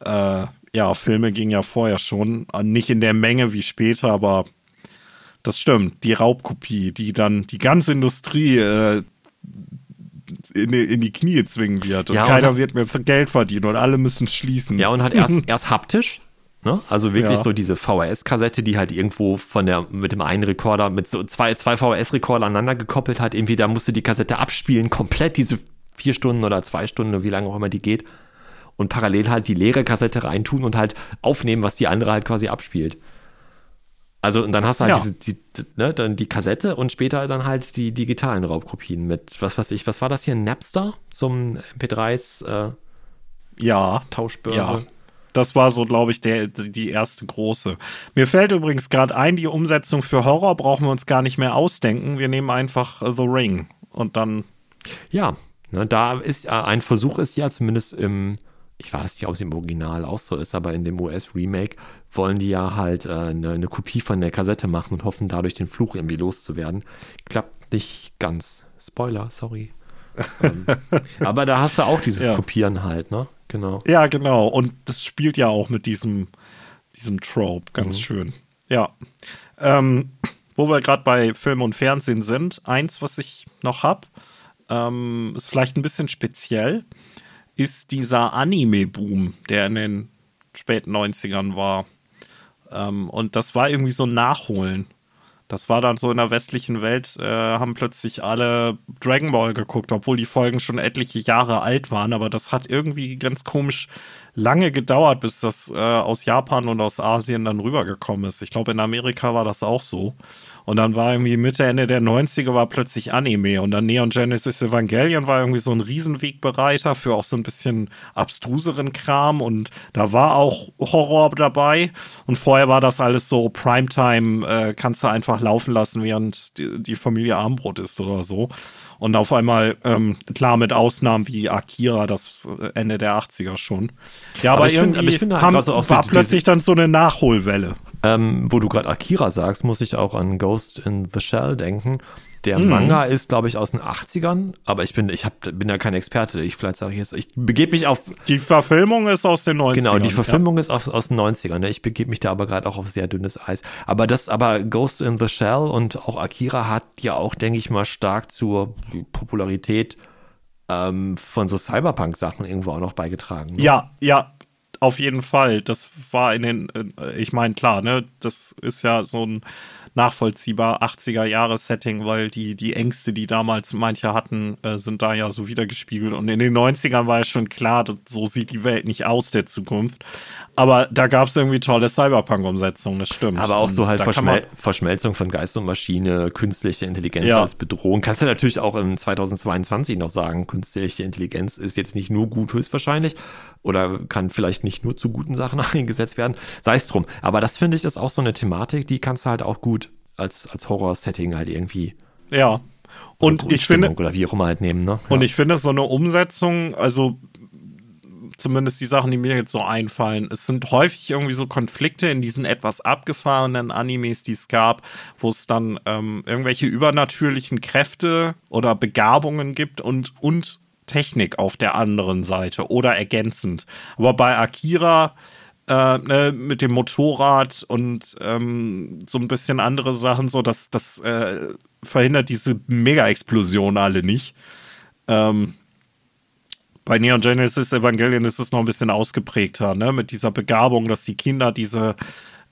äh, ja, Filme gingen ja vorher schon. Nicht in der Menge wie später, aber das stimmt. Die Raubkopie, die dann die ganze Industrie äh, in, in, die Knie zwingen wird. Und ja, keiner und wird mehr Geld verdienen und alle müssen schließen. Ja, und hat erst, erst haptisch. Ne? Also wirklich ja. so diese VHS-Kassette, die halt irgendwo von der, mit dem einen Rekorder, mit so zwei, zwei VHS-Rekorder aneinander gekoppelt hat. Irgendwie, da musste die Kassette abspielen, komplett diese vier Stunden oder zwei Stunden, wie lange auch immer die geht und parallel halt die leere Kassette reintun und halt aufnehmen, was die andere halt quasi abspielt. Also und dann hast du halt ja. diese, die, ne, dann die Kassette und später dann halt die digitalen Raubkopien mit, was weiß ich, was war das hier, Napster zum MP3s äh, ja, Tauschbörse? Ja. Das war so, glaube ich, der, die erste große. Mir fällt übrigens gerade ein, die Umsetzung für Horror brauchen wir uns gar nicht mehr ausdenken. Wir nehmen einfach The Ring und dann. Ja, ne, da ist ein Versuch ist ja zumindest im ich weiß nicht, ob es im Original auch so ist, aber in dem US-Remake wollen die ja halt äh, eine, eine, Kopie von der Kassette machen und hoffen dadurch den Fluch irgendwie loszuwerden. Klappt nicht ganz. Spoiler, sorry. ähm, aber da hast du auch dieses ja. Kopieren halt, ne? Genau. Ja, genau. Und das spielt ja auch mit diesem, diesem Trope ganz mhm. schön. Ja. Ähm, wo wir gerade bei Film und Fernsehen sind, eins, was ich noch habe, ähm, ist vielleicht ein bisschen speziell ist dieser Anime-Boom, der in den späten 90ern war. Ähm, und das war irgendwie so ein Nachholen. Das war dann so in der westlichen Welt, äh, haben plötzlich alle Dragon Ball geguckt, obwohl die Folgen schon etliche Jahre alt waren, aber das hat irgendwie ganz komisch lange gedauert, bis das äh, aus Japan und aus Asien dann rübergekommen ist. Ich glaube, in Amerika war das auch so. Und dann war irgendwie Mitte, Ende der 90er war plötzlich Anime und dann Neon Genesis Evangelion war irgendwie so ein Riesenwegbereiter für auch so ein bisschen abstruseren Kram und da war auch Horror dabei und vorher war das alles so Primetime, äh, kannst du einfach laufen lassen, während die, die Familie Armbrot ist oder so. Und auf einmal, ähm, klar, mit Ausnahmen wie Akira, das Ende der 80er schon. Ja, aber, Aber ich find- irgendwie aber ich finde halt haben, auch war plötzlich dann so eine Nachholwelle. Ähm, wo du gerade Akira sagst, muss ich auch an Ghost in the Shell denken. Der Mhm. Manga ist, glaube ich, aus den 80ern, aber ich bin, ich hab, bin ja kein Experte. Ich vielleicht sage ich jetzt, ich begebe mich auf, Die Verfilmung ist aus den 90ern. genau, die ja. Verfilmung ist aus, aus den 90ern. Ne? Ich begebe mich da aber gerade auch auf sehr dünnes Eis. Aber das, aber Ghost in the Shell und auch Akira hat ja auch, denke ich mal, stark zur Popularität ähm, von so Cyberpunk-Sachen irgendwo auch noch beigetragen. Ne? Ja, ja, auf jeden Fall. Das war in den, äh, ich meine, klar, ne, das ist ja so ein nachvollziehbar 80er-Jahre-Setting, weil die, die Ängste, die damals manche hatten, äh, sind da ja so wiedergespiegelt. Und in den 90ern war ja schon klar, so sieht die Welt nicht aus der Zukunft. Aber da gab es irgendwie tolle Cyberpunk-Umsetzungen, das stimmt. Aber auch so halt Verschmel Verschmelzung von Geist und Maschine, künstliche Intelligenz Ja. als Bedrohung. Kannst du natürlich auch in 2022 noch sagen, künstliche Intelligenz ist jetzt nicht nur gut höchstwahrscheinlich oder kann vielleicht nicht nur zu guten Sachen eingesetzt werden. Sei es drum. Aber das finde ich ist auch so eine Thematik, die kannst du halt auch gut als, als Horror-Setting halt irgendwie. Ja. Und ich finde, Oder wie auch immer halt nehmen, ne? Und Ja. ich finde so eine Umsetzung, also zumindest die Sachen, die mir jetzt so einfallen, es sind häufig irgendwie so Konflikte in diesen etwas abgefahrenen Animes, die es gab, wo es dann ähm, irgendwelche übernatürlichen Kräfte oder Begabungen gibt und, und Technik auf der anderen Seite oder ergänzend. Aber bei Akira äh, ne, mit dem Motorrad und ähm, so ein bisschen andere Sachen, so dass das äh, verhindert diese Mega-Explosion alle nicht. Ähm, bei Neon Genesis Evangelion ist es noch ein bisschen ausgeprägter, ne? Mit dieser Begabung, dass die Kinder diese,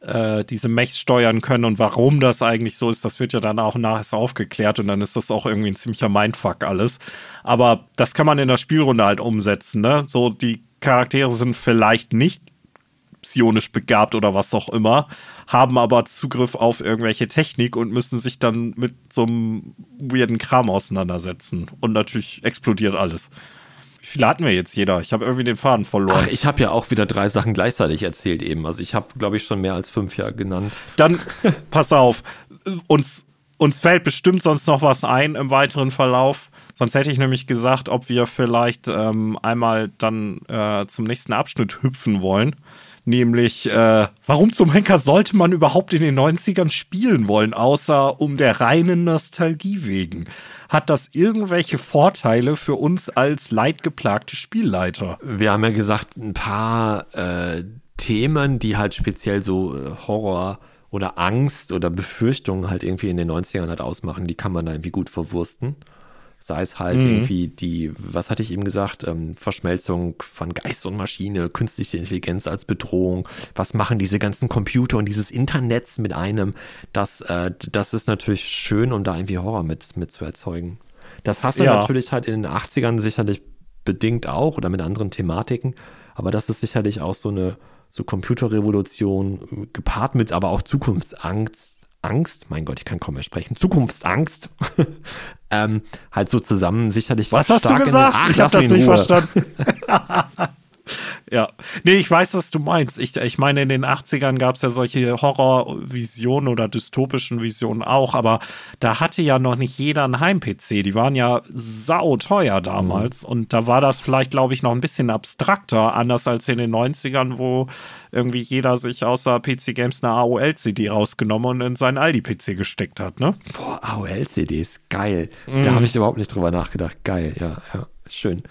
äh, diese Mechs steuern können und warum das eigentlich so ist, das wird ja dann auch nachher aufgeklärt und dann ist das auch irgendwie ein ziemlicher Mindfuck alles. Aber das kann man in der Spielrunde halt umsetzen, ne? So, die Charaktere sind vielleicht nicht psionisch begabt oder was auch immer, haben aber Zugriff auf irgendwelche Technik und müssen sich dann mit so einem weirden Kram auseinandersetzen. Und natürlich explodiert alles. Wie viele hatten wir jetzt jeder? Ich habe irgendwie den Faden verloren. Ach, ich habe ja auch wieder drei Sachen gleichzeitig erzählt eben. Also ich habe, glaube ich, schon mehr als fünf ja genannt. Dann, pass auf, uns, uns fällt bestimmt sonst noch was ein im weiteren Verlauf. Sonst hätte ich nämlich gesagt, ob wir vielleicht ähm, einmal dann äh, zum nächsten Abschnitt hüpfen wollen. Nämlich, äh, warum zum Henker sollte man überhaupt in den 90ern spielen wollen, außer um der reinen Nostalgie wegen? Hat das irgendwelche Vorteile für uns als leidgeplagte Spielleiter? Wir haben ja gesagt, ein paar äh, Themen, die halt speziell so äh, Horror oder Angst oder Befürchtungen halt irgendwie in den 90ern halt ausmachen, die kann man da irgendwie gut verwursten. Sei es halt irgendwie die, was hatte ich eben gesagt, ähm, Verschmelzung von Geist und Maschine, künstliche Intelligenz als Bedrohung. Was machen diese ganzen Computer und dieses Internets mit einem? Das, äh, das ist natürlich schön, um da irgendwie Horror mit, mit zu erzeugen. Das hast du Ja. natürlich halt in den 80ern sicherlich bedingt auch oder mit anderen Thematiken. Aber das ist sicherlich auch so eine so Computerrevolution gepaart mit aber auch Zukunftsangst. Angst, mein Gott, ich kann kaum mehr sprechen. Zukunftsangst. ähm, halt so zusammen sicherlich. Was hast du gesagt? Ach, ich habe das nicht Ruhe. verstanden. ja. Nee, ich weiß, was du meinst. Ich, ich meine, in den 80ern gab es ja solche Horrorvisionen oder dystopischen Visionen auch, aber da hatte ja noch nicht jeder einen Heim-PC. Die waren ja sauteuer damals und da war das vielleicht, glaube ich, noch ein bisschen abstrakter, anders als in den 90ern, wo irgendwie jeder sich außer PC Games eine AOL-CD rausgenommen und in seinen Aldi-PC gesteckt hat, ne? Boah, AOL-CDs, geil. Da habe ich überhaupt nicht drüber nachgedacht. Geil, ja, ja, schön.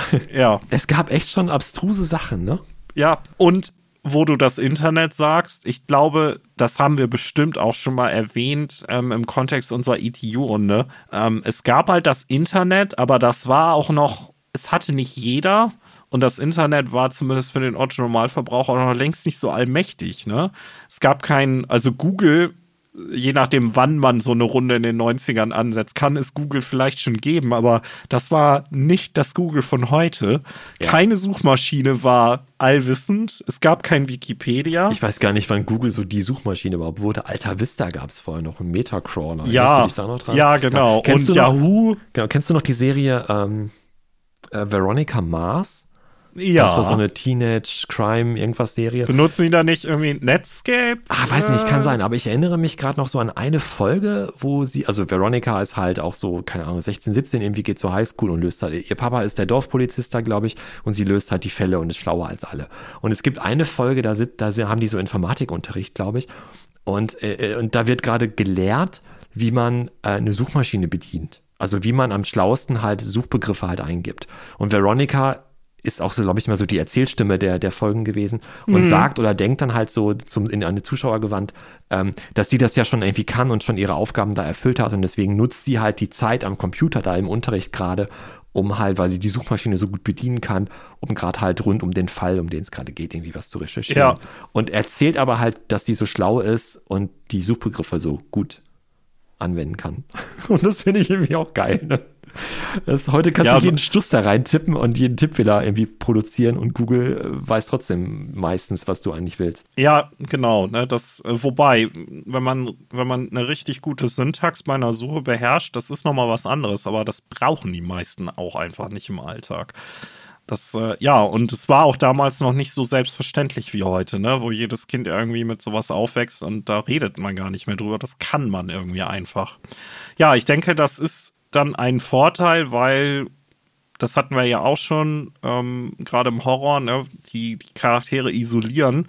Ja. Es gab echt schon abstruse Sachen, ne? Ja, und wo du das Internet sagst, ich glaube, das haben wir bestimmt auch schon mal erwähnt ähm, im Kontext unserer ETU-Runde. Ähm, es gab halt das Internet, aber das war auch noch, es hatte nicht jeder. Und das Internet war zumindest für den Otto-Normalverbraucher auch noch längst nicht so allmächtig. Ne? Es gab keinen, also Google je nachdem, wann man so eine Runde in den 90ern ansetzt, kann es Google vielleicht schon geben, aber das war nicht das Google von heute. Ja. Keine Suchmaschine war allwissend. Es gab kein Wikipedia. Ich weiß gar nicht, wann Google so die Suchmaschine überhaupt wurde. Alta Vista gab es vorher noch, ein Metacrawler. Ja, ja, genau. Kennst Und du noch, Yahoo, genau, kennst du noch die Serie ähm, äh, Veronica Mars? Ja. Das war so eine Teenage-Crime-Irgendwas-Serie. Benutzen die da nicht irgendwie Netscape? Ah, weiß nicht, kann Äh, sein, aber ich erinnere mich gerade noch so an eine Folge, wo sie, also Veronica ist halt auch so, keine Ahnung, 16, 17, irgendwie geht zur Highschool und löst halt, ihr Papa ist der Dorfpolizist da, glaube ich, und sie löst halt die Fälle und ist schlauer als alle. Und es gibt eine Folge, da, sind, da haben die so Informatikunterricht, glaube ich, und, äh, und da wird gerade gelehrt, wie man äh, eine Suchmaschine bedient. Also wie man am schlauesten halt Suchbegriffe halt eingibt. Und Veronica ist auch, so, glaube ich, mal so die Erzählstimme der, der Folgen gewesen und sagt oder denkt dann halt so zum, in eine Zuschauer gewandt, ähm, dass sie das ja schon irgendwie kann und schon ihre Aufgaben da erfüllt hat und deswegen nutzt sie halt die Zeit am Computer da im Unterricht gerade, um halt, weil sie die Suchmaschine so gut bedienen kann, um gerade halt rund um den Fall, um den es gerade geht, irgendwie was zu recherchieren. Ja. Und erzählt aber halt, dass sie so schlau ist und die Suchbegriffe so gut anwenden kann. Und das finde ich irgendwie auch geil. Ne? Das, heute kannst Ja, du jeden Stuss da reintippen und jeden Tippfehler irgendwie produzieren und Google äh, weiß trotzdem meistens, was du eigentlich willst. Ja, genau. Ne, das, äh, wobei, wenn man, wenn man eine richtig gute Syntax bei einer Suche beherrscht, das ist nochmal was anderes, aber das brauchen die meisten auch einfach nicht im Alltag. Das, äh, ja, und es war auch damals noch nicht so selbstverständlich wie heute, ne, wo jedes Kind irgendwie mit sowas aufwächst und da redet man gar nicht mehr drüber. Das kann man irgendwie einfach. Ja, ich denke, das ist dann ein Vorteil, weil das hatten wir ja auch schon, ähm, gerade im Horror, ne, die, die Charaktere isolieren.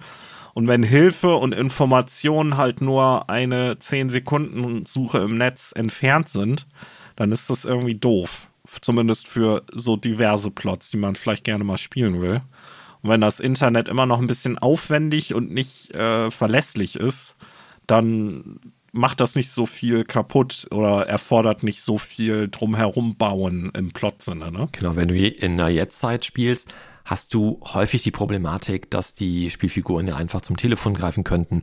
Und wenn Hilfe und Informationen halt nur eine 10-Sekunden-Suche im Netz entfernt sind, dann ist das irgendwie doof. Zumindest für so diverse Plots, die man vielleicht gerne mal spielen will. Und wenn das Internet immer noch ein bisschen aufwendig und nicht äh, verlässlich ist, dann macht das nicht so viel kaputt oder erfordert nicht so viel drumherum bauen im Plotsinne, ne? Genau, wenn du in der Jetztzeit spielst, hast du häufig die Problematik, dass die Spielfiguren ja einfach zum Telefon greifen könnten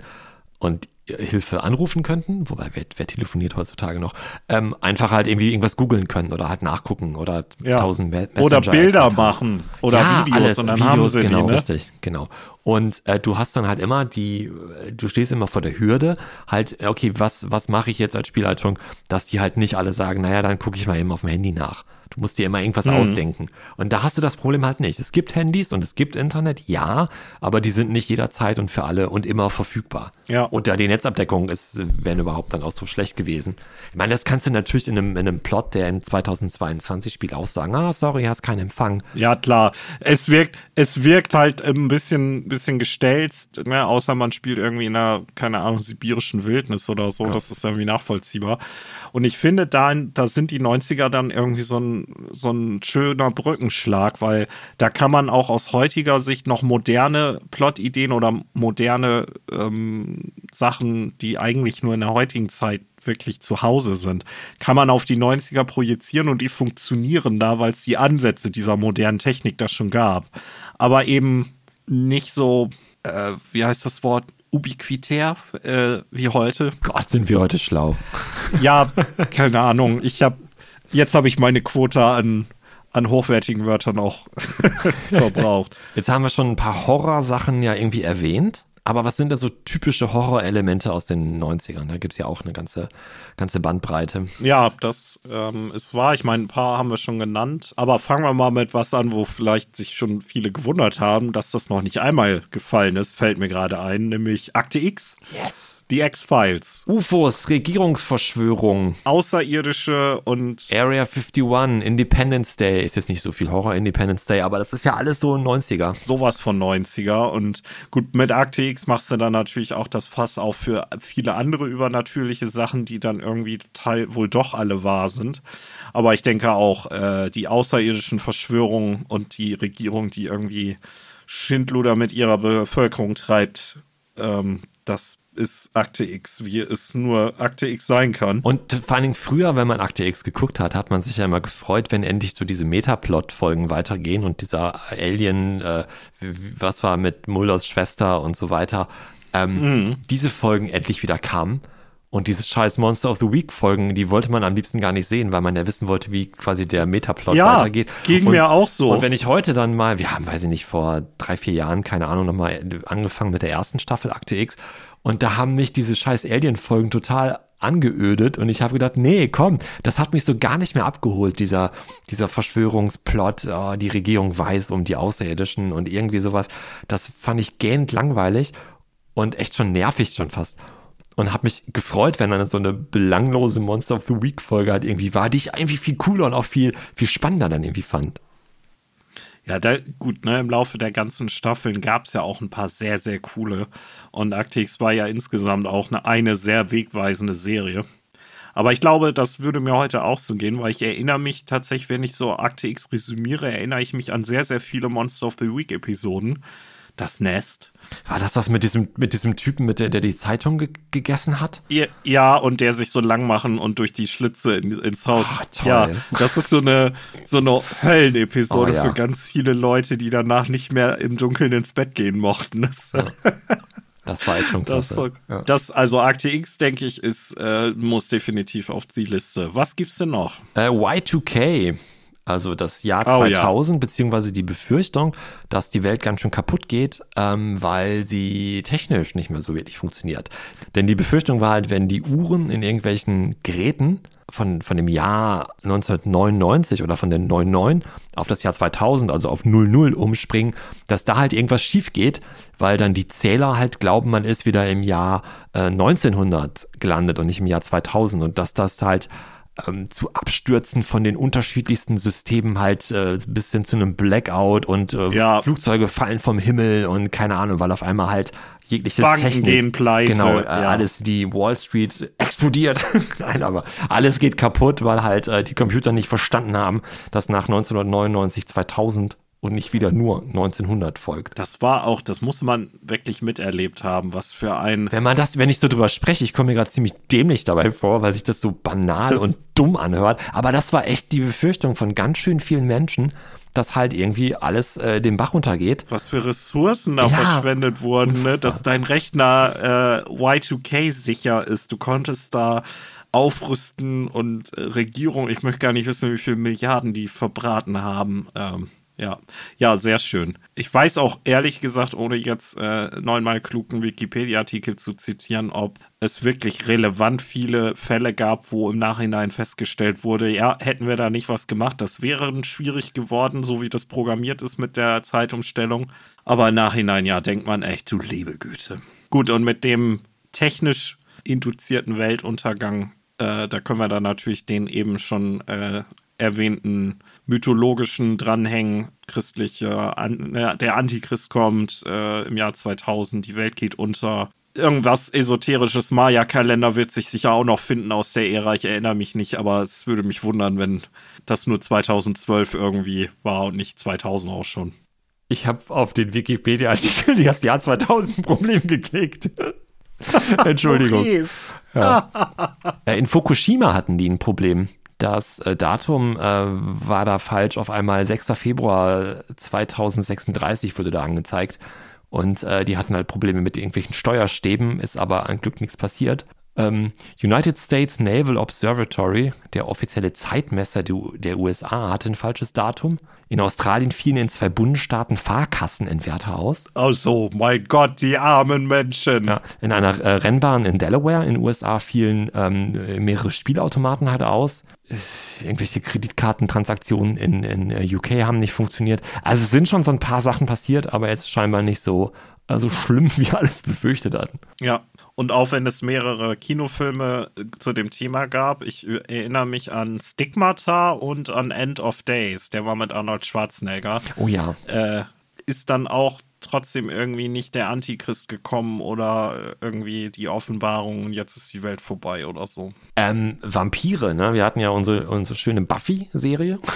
und Hilfe anrufen könnten, wobei wer, wer telefoniert heutzutage noch, ähm, einfach halt irgendwie irgendwas googeln können oder halt nachgucken oder Ja. tausend Oder Messenger Bilder halt haben. machen oder ja, Videos alles, und dann Videos, haben sie genau, die, ne? richtig, genau. Und äh, du hast dann halt immer die, du stehst immer vor der Hürde, halt, äh, okay, was, was mache ich jetzt als Spielleitung, dass die halt nicht alle sagen, naja, dann gucke ich mal eben auf dem Handy nach. Du musst dir immer irgendwas Mhm. ausdenken. Und da hast du das Problem halt nicht. Es gibt Handys und es gibt Internet, ja, aber die sind nicht jederzeit und für alle und immer verfügbar. Ja. Und da die Netzabdeckung ist, wenn überhaupt, dann auch so schlecht gewesen. Ich meine, das kannst du natürlich in einem, in einem Plot, der in 2022 spielt, auch sagen, ah, sorry, hast keinen Empfang. Ja, klar. Es wirkt, es wirkt halt ein bisschen, bisschen gestelzt, ne? außer man spielt irgendwie in einer, keine Ahnung, sibirischen Wildnis oder so. Das ist irgendwie nachvollziehbar. Und ich finde, da, da sind die 90er dann irgendwie so ein, so ein schöner Brückenschlag, weil da kann man auch aus heutiger Sicht noch moderne Plotideen oder moderne ähm, Sachen, die eigentlich nur in der heutigen Zeit wirklich zu Hause sind, kann man auf die 90er projizieren und die funktionieren da, weil es die Ansätze dieser modernen Technik da schon gab. Aber eben nicht so, äh, wie heißt das Wort, ubiquitär äh, wie heute. Gott, sind wir heute schlau. Ja, keine Ahnung. Ich habe jetzt habe ich meine Quote an an hochwertigen Wörtern auch verbraucht. Jetzt haben wir schon ein paar Horrorsachen ja irgendwie erwähnt. Aber was sind da so typische Horrorelemente aus den 90ern? Da gibt's ja auch eine ganze, ganze Bandbreite. Ja, das ähm, ist wahr. Ich meine, ein paar haben wir schon genannt. Aber fangen wir mal mit was an, wo vielleicht sich schon viele gewundert haben, dass das noch nicht einmal gefallen ist, fällt mir gerade ein, nämlich Akte X, Yes! Die X-Files. UFOs, Regierungsverschwörung, Außerirdische und Area 51, Independence Day. Ist jetzt nicht so viel Horror Independence Day, aber das ist ja alles so 90er. sowas von 90er. Und gut, mit Akte X machst du dann natürlich auch das Fass auf für viele andere übernatürliche Sachen, die dann irgendwie total wohl doch alle wahr sind. Aber ich denke auch, äh, die außerirdischen Verschwörungen und die Regierung, die irgendwie Schindluder mit ihrer Bevölkerung treibt, ähm, das ist Akte X, wie es nur Akte X sein kann. Und vor allen Dingen früher, wenn man Akte X geguckt hat, hat man sich ja immer gefreut, wenn endlich so diese Metaplot-Folgen weitergehen und dieser Alien, äh, was war mit Mulders Schwester und so weiter, ähm, diese Folgen endlich wieder kamen. Und diese scheiß Monster of the Week Folgen, die wollte man am liebsten gar nicht sehen, weil man ja wissen wollte, wie quasi der Metaplot Ja, weitergeht. ging und, mir auch so. Und wenn ich heute dann mal, wir haben, weiß ich nicht, vor drei, vier Jahren, keine Ahnung, nochmal angefangen mit der ersten Staffel Akte X und da haben mich diese scheiß Alien-Folgen total angeödet und ich habe gedacht, nee, komm, das hat mich so gar nicht mehr abgeholt, dieser, dieser Verschwörungsplot, oh, die Regierung weiß um die Außerirdischen und irgendwie sowas. Das fand ich gähnend langweilig und echt schon nervig schon fast. Und habe mich gefreut, wenn dann so eine belanglose Monster of the Week Folge halt irgendwie war, die ich irgendwie viel cooler und auch viel, viel spannender dann irgendwie fand. Ja, da, gut, ne, im Laufe der ganzen Staffeln gab es ja auch ein paar sehr, sehr coole. Und Akte X war ja insgesamt auch eine, eine sehr wegweisende Serie. Aber ich glaube, das würde mir heute auch so gehen, weil ich erinnere mich tatsächlich, wenn ich so Akte resümiere, erinnere ich mich an sehr, sehr viele Monster of the Week Episoden. Das Nest. War das das mit diesem, mit diesem Typen, mit der, der die Zeitung ge gegessen hat? Ja, Ja, und der sich so lang machen und durch die Schlitze in, ins Haus. Toll. Ja, das ist so eine, so eine Höllenepisode Oh, ja. für ganz viele Leute, die danach nicht mehr im Dunkeln ins Bett gehen mochten. Das, Das war echt schon das, klasse. Ja. das also Akte X, denke ich, ist, äh, muss definitiv auf die Liste. Was gibt's denn noch? Äh, Y2K, also das Jahr Oh, ja. 2000, beziehungsweise die Befürchtung, dass die Welt ganz schön kaputt geht, ähm, weil sie technisch nicht mehr so wirklich funktioniert. Denn die Befürchtung war halt, wenn die Uhren in irgendwelchen Geräten von, von dem Jahr 1999 oder von den 99 auf das Jahr 2000, also auf 00 umspringen, dass da halt irgendwas schief geht, weil dann die Zähler halt glauben, man ist wieder im Jahr äh, 1900 gelandet und nicht im Jahr 2000 und dass das halt ähm, zu Abstürzen von den unterschiedlichsten Systemen halt äh, bis hin zu einem Blackout und äh, Ja. Flugzeuge fallen vom Himmel und keine Ahnung, weil auf einmal halt jegliche Banken Technik, gehen pleite, genau, äh, ja. alles die Wall Street explodiert, nein, aber alles geht kaputt, weil halt äh, die Computer nicht verstanden haben, dass nach 1999 2000 und nicht wieder nur 1900 folgt. Das war auch, das muss man wirklich miterlebt haben, was für ein Wenn man das, wenn ich so drüber spreche, ich komme mir gerade ziemlich dämlich dabei vor, weil sich das so banal Das- und dumm anhört. Aber das war echt die Befürchtung von ganz schön vielen Menschen, dass halt irgendwie alles äh, den Bach runtergeht. was für Ressourcen da Ja, verschwendet wurden, ne? dass dein Rechner äh, Y2K sicher ist. Du konntest da aufrüsten und äh, Regierung, ich möchte gar nicht wissen, wie viele Milliarden die verbraten haben. Ähm, ja, ja, sehr schön. Ich weiß auch ehrlich gesagt, ohne jetzt äh, neunmal klugen Wikipedia-Artikel zu zitieren, ob es wirklich relevant viele Fälle gab, wo im Nachhinein festgestellt wurde, ja, hätten wir da nicht was gemacht, das wäre schwierig geworden, so wie das programmiert ist mit der Zeitumstellung. Aber im Nachhinein, ja, denkt man echt, du liebe Güte. Gut, und mit dem technisch induzierten Weltuntergang, äh, da können wir dann natürlich den eben schon äh, erwähnten mythologischen dranhängen. Christliche, an, äh, der Antichrist kommt äh, im Jahr 2000, die Welt geht unter. Irgendwas esoterisches Maya-Kalender wird sich sicher auch noch finden aus der Ära. Ich erinnere mich nicht, aber es würde mich wundern, wenn das nur 2012 irgendwie war und nicht 2000 auch schon. Ich habe auf den Wikipedia-Artikel das Jahr 2000 Problem geklickt. Entschuldigung. Äh, In Fukushima hatten die ein Problem. Das äh, Datum äh, war da falsch. Auf einmal 6. Februar 2036 wurde da angezeigt. Und äh, die hatten halt Probleme mit irgendwelchen Steuerstäben, ist aber an Glück nichts passiert. Ähm, United States Naval Observatory, der offizielle Zeitmesser der, der USA, hatte ein falsches Datum. In Australien fielen in zwei Bundesstaaten Fahrkassenentwerter aus. Oh so, mein Gott, die armen Menschen. Ja, in einer äh, Rennbahn in Delaware in den USA fielen ähm, mehrere Spielautomaten halt aus. Irgendwelche Kreditkartentransaktionen in, in äh, UK haben nicht funktioniert. Also es sind schon so ein paar Sachen passiert, aber jetzt scheinbar nicht so also schlimm, wie alles befürchtet hatten. Ja, und auch wenn es mehrere Kinofilme äh, zu dem Thema gab, ich erinnere mich an Stigmata und an End of Days, der war mit Arnold Schwarzenegger, Oh ja. äh, ist dann auch trotzdem irgendwie nicht der Antichrist gekommen oder äh, irgendwie die Offenbarung und jetzt ist die Welt vorbei oder so. Ähm, Vampire, ne? Wir hatten ja unsere, unsere schöne Buffy-Serie.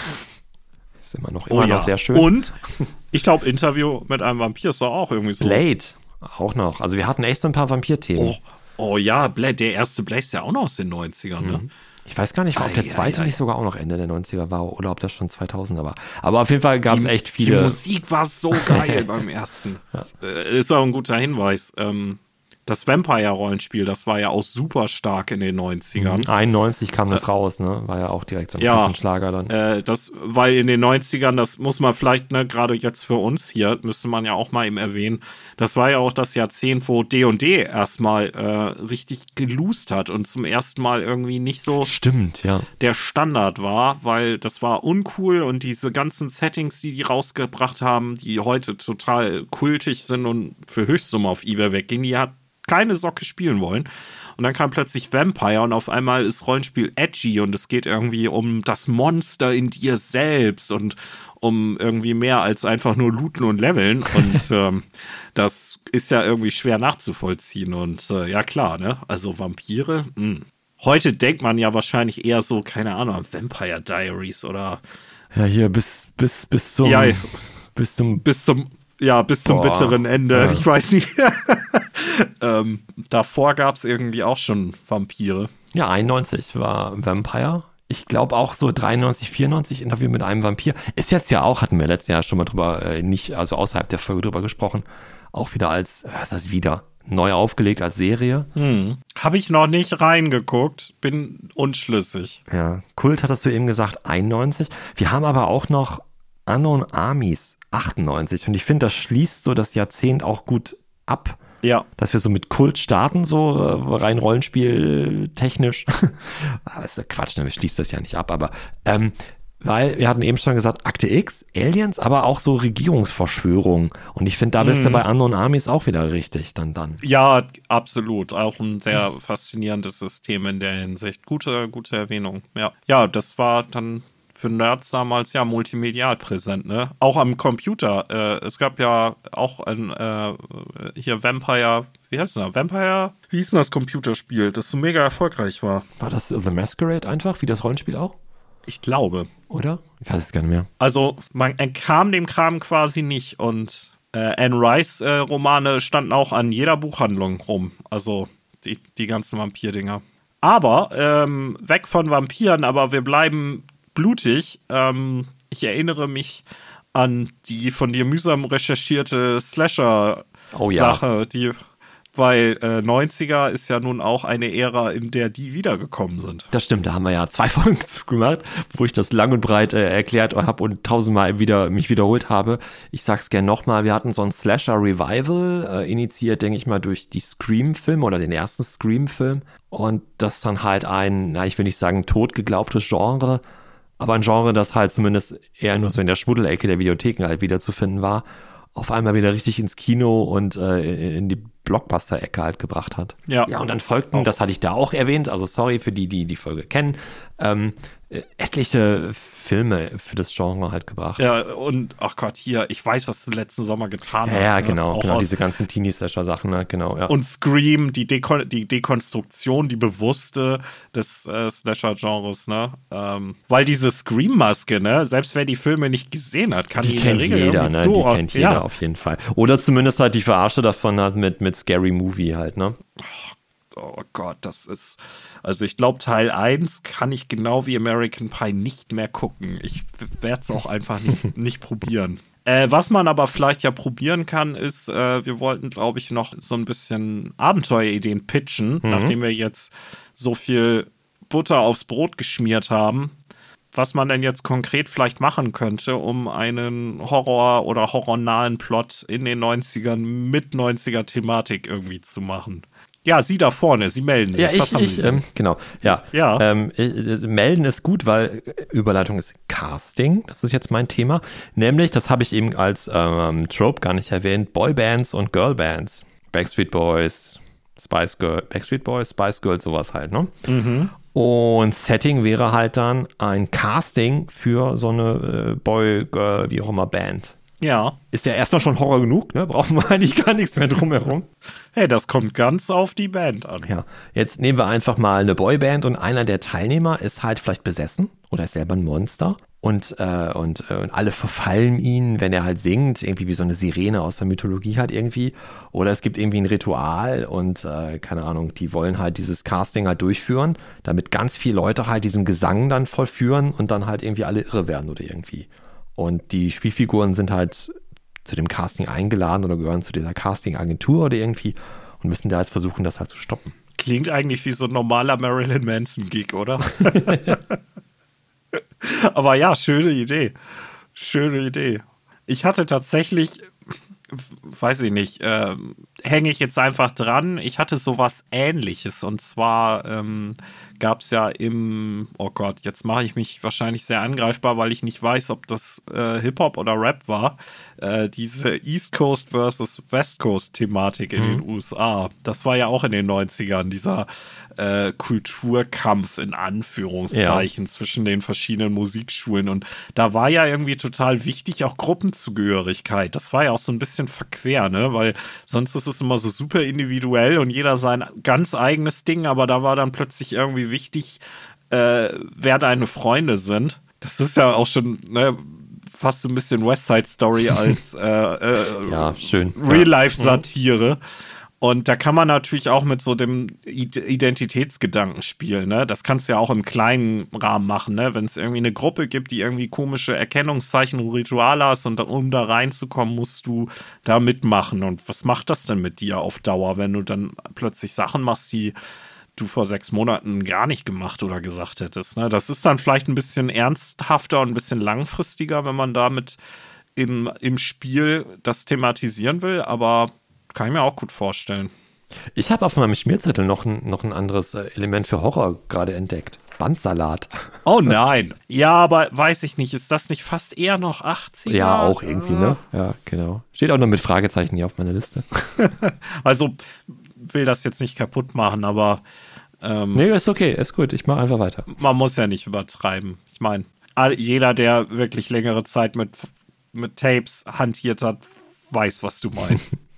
Ist immer noch, immer noch sehr schön. Oh Und ich glaube, Interview mit einem Vampir ist doch auch irgendwie so. Blade auch noch. Also wir hatten echt so ein paar Vampir-Themen. Oh, oh ja, der erste Blade ist ja auch noch aus den 90ern, ne? Ich weiß gar nicht, ob der Ei, zweite ei, ei. nicht sogar auch noch Ende der 90er war oder ob das schon 2000er war. Aber auf jeden Fall gab es echt Die viele. Musik war so geil beim ersten. Äh, Ist auch ein guter Hinweis. Ähm, das Vampire-Rollenspiel, das war ja auch super stark in den 90ern. 91 kam das raus, ne? War ja auch direkt so ein Ja. Schlager dann. Äh, das, weil in den 90ern, das muss man vielleicht, ne, gerade jetzt für uns hier, müsste man ja auch mal eben erwähnen, das war ja auch das Jahrzehnt, wo D&D erstmal äh, richtig geloost hat und zum ersten Mal irgendwie nicht so Stimmt, ja. der Standard war, weil das war uncool und diese ganzen Settings, die die rausgebracht haben, die heute total kultig sind und für Höchstsumme auf Ebay weggehen, die hat keine Socke spielen wollen. Und dann kam plötzlich Vampire und auf einmal ist Rollenspiel edgy und es geht irgendwie um das Monster in dir selbst und um irgendwie mehr als einfach nur looten und leveln. Und ähm, das ist ja irgendwie schwer nachzuvollziehen. Und äh, ja, klar, ne? Also Vampire, mh. Heute denkt man ja wahrscheinlich eher so, keine Ahnung, Vampire Diaries oder Ja, hier bis, bis, bis zum, Ja. bis zum, bis zum, ja, bis zum Boah. bitteren Ende. Ja. Ich weiß nicht. ähm, davor gab es irgendwie auch schon Vampire. ja, 91 war Vampire. Ich glaube auch so 93, 94 Interview mit einem Vampir. Ist jetzt ja auch, hatten wir letztes Jahr schon mal drüber, äh, nicht, also außerhalb der Folge drüber gesprochen, auch wieder als, äh, was heißt wieder, neu aufgelegt als Serie. Hm. Habe ich noch nicht reingeguckt, bin unschlüssig. Ja, Kult hattest du eben gesagt, 91. Wir haben aber auch noch Unknown Armies, 98. Und ich finde, das schließt so das Jahrzehnt auch gut ab. Ja. dass wir so mit Kult starten, so äh, rein Rollenspiel technisch. aber das ist ja Quatsch, ne? schließt das ja nicht ab, aber ähm, weil wir hatten eben schon gesagt, Akte X, Aliens, aber auch so Regierungsverschwörung. Und ich finde, da bist du bei Unknown Armies auch wieder richtig dann dann. Ja, absolut. Auch ein sehr faszinierendes System in der Hinsicht. Gute, gute Erwähnung. Ja. Ja, das war dann für Nerds damals ja multimedial präsent, ne? Auch am Computer. Äh, es gab ja auch ein äh, hier Vampire, wie heißt das? Vampire? Wie hieß denn das Computerspiel, das so mega erfolgreich war? War das The Masquerade einfach, wie das Rollenspiel auch? Ich glaube. Oder? Ich weiß es gar nicht mehr. Also man entkam dem Kram quasi nicht und äh, Anne Rice äh, Romane standen auch an jeder Buchhandlung rum. Also die, die ganzen Vampir-Dinger. Aber ähm, weg von Vampiren, aber wir bleiben blutig. Ähm, ich erinnere mich an die von dir mühsam recherchierte Slasher-Sache, Oh ja. die weil äh, 90er ist ja nun auch eine Ära, in der die wiedergekommen sind. Das stimmt, da haben wir ja zwei Folgen zugemacht, wo ich das lang und breit äh, erklärt habe und tausendmal wieder mich wiederholt habe. Ich sag's gern nochmal, wir hatten so ein Slasher-Revival, äh, initiiert, denke ich mal, durch die Scream-Filme oder den ersten Scream-Film. Und das dann halt ein, na, ich will nicht sagen totgeglaubtes Genre, aber ein Genre, das halt zumindest eher nur so in der Schmuddelecke der Videotheken halt wiederzufinden war, auf einmal wieder richtig ins Kino und äh, in die Blockbuster-Ecke halt gebracht hat. Ja. Ja, und dann folgten, das hatte ich da auch erwähnt, also sorry für die, die die Folge kennen, ähm, äh, etliche Filme für das Genre halt gebracht. Ja, und ach Gott, hier, ich weiß, was du letzten Sommer getan Ja, hast. ja, ne? genau, Auch genau, diese ganzen Teenie-Slasher-Sachen, ne? genau, ja. und Scream, die, Dekon die Dekonstruktion, die bewusste des äh, Slasher-Genres, ne? Ähm, weil diese Scream-Maske, ne, selbst wer die Filme nicht gesehen hat, kann die, die in der kennt Regel jeder, ne? so, Die kennt jeder ja, auf jeden Fall. Oder zumindest halt die Verarsche davon hat mit, mit Scary Movie halt, ne? Oh Gott, das ist. Also ich glaube, Teil 1 kann ich genau wie American Pie nicht mehr gucken. Ich werde es auch einfach nicht, nicht probieren. Äh, was man aber vielleicht ja probieren kann, ist, äh, wir wollten, glaube ich, noch so ein bisschen Abenteuerideen pitchen, nachdem wir jetzt so viel Butter aufs Brot geschmiert haben. Was man denn jetzt konkret vielleicht machen könnte, um einen Horror- oder horrornahen Plot in den 90ern mit 90er-Thematik irgendwie zu machen. Ja, Sie da vorne, Sie melden sich. Ja, ich, ich, ähm, genau. Ja. Ja. Ähm, äh, äh, melden ist gut, weil äh, Überleitung ist Casting. Das ist jetzt mein Thema. Nämlich, das habe ich eben als ähm, Trope gar nicht erwähnt, Boybands und Girlbands. Backstreet Boys, Spice Girl, Backstreet Boys, Spice Girls, sowas halt, ne? Und Setting wäre halt dann ein Casting für so eine äh, Boy, Girl, wie auch immer Band. ja. Ist ja erstmal schon Horror genug, ne? Brauchen wir eigentlich gar nichts mehr drumherum. Hey, das kommt ganz auf die Band an. Ja, jetzt nehmen wir einfach mal eine Boyband und einer der Teilnehmer ist halt vielleicht besessen oder ist selber ein Monster und, äh, und, äh, und alle verfallen ihn, wenn er halt singt, irgendwie wie so eine Sirene aus der Mythologie halt irgendwie. Oder es gibt irgendwie ein Ritual und äh, keine Ahnung, die wollen halt dieses Casting halt durchführen, damit ganz viele Leute halt diesen Gesang dann vollführen und dann halt irgendwie alle irre werden oder irgendwie. Und die Spielfiguren sind halt zu dem Casting eingeladen oder gehören zu dieser Casting-Agentur oder irgendwie. und müssen da jetzt versuchen, das halt zu stoppen. Klingt eigentlich wie so ein normaler Marilyn Manson-Gig, oder? Aber ja, schöne Idee. Schöne Idee. Ich hatte tatsächlich, weiß ich nicht, äh, hänge ich jetzt einfach dran. Ich hatte sowas ähnliches und zwar ähm, gab es ja im, oh Gott, jetzt mache ich mich wahrscheinlich sehr angreifbar, weil ich nicht weiß, ob das äh, Hip-Hop oder Rap war. Äh, diese East Coast versus West Coast Thematik in mhm. den USA. Das war ja auch in den 90ern, dieser äh, Kulturkampf in Anführungszeichen ja. zwischen den verschiedenen Musikschulen. Und da war ja irgendwie total wichtig auch Gruppenzugehörigkeit. Das war ja auch so ein bisschen verquer, ne? Weil sonst ist es immer so super individuell und jeder sein ganz eigenes Ding, aber da war dann plötzlich irgendwie wichtig, äh, wer deine Freunde sind. Das ist ja auch schon, ne, fast so ein bisschen West Side Story als äh, äh, ja, schön. Real-Life-Satire. Mhm. Und da kann man natürlich auch mit so dem Identitätsgedanken spielen. Ne? Das kannst du ja auch im kleinen Rahmen machen. Ne? Wenn es irgendwie eine Gruppe gibt, die irgendwie komische Erkennungszeichen und Rituale hast und um da reinzukommen, musst du da mitmachen. Und was macht das denn mit dir auf Dauer, wenn du dann plötzlich Sachen machst, die du vor sechs Monaten gar nicht gemacht oder gesagt hättest? Ne? Das ist dann vielleicht ein bisschen ernsthafter und ein bisschen langfristiger, wenn man damit im, im Spiel das thematisieren will. Aber kann ich mir auch gut vorstellen. Ich habe auf meinem Schmierzettel noch ein, noch ein anderes äh, Element für Horror gerade entdeckt. Bandsalat. Oh nein. Ja, aber weiß ich nicht. Ist das nicht fast eher noch 80er? Ja, auch irgendwie, ne? Ja, genau. Steht auch noch mit Fragezeichen hier auf meiner Liste. also will das jetzt nicht kaputt machen, aber. Ähm, nee, ist okay, ist gut. Ich mache einfach weiter. Man muss ja nicht übertreiben. Ich meine, jeder, der wirklich längere Zeit mit, mit Tapes hantiert hat, weiß, was du meinst.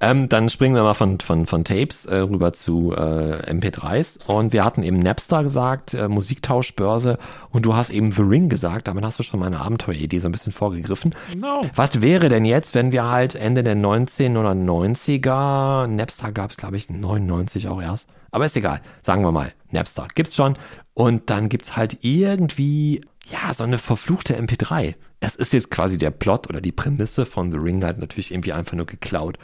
Ähm, dann springen wir mal von, von, von Tapes äh, rüber zu äh, MP3s. Und wir hatten eben Napster gesagt, äh, Musiktauschbörse. Und du hast eben The Ring gesagt. Damit hast du schon meine Abenteueridee so ein bisschen vorgegriffen. No. Was wäre denn jetzt, wenn wir halt Ende der 1990er, Napster gab es glaube ich 99 auch erst. Aber ist egal. Sagen wir mal, Napster gibt's schon. Und dann gibt's halt irgendwie ja, so eine verfluchte MP3. Es ist jetzt quasi der Plot oder die Prämisse von The Ring halt natürlich irgendwie einfach nur geklaut.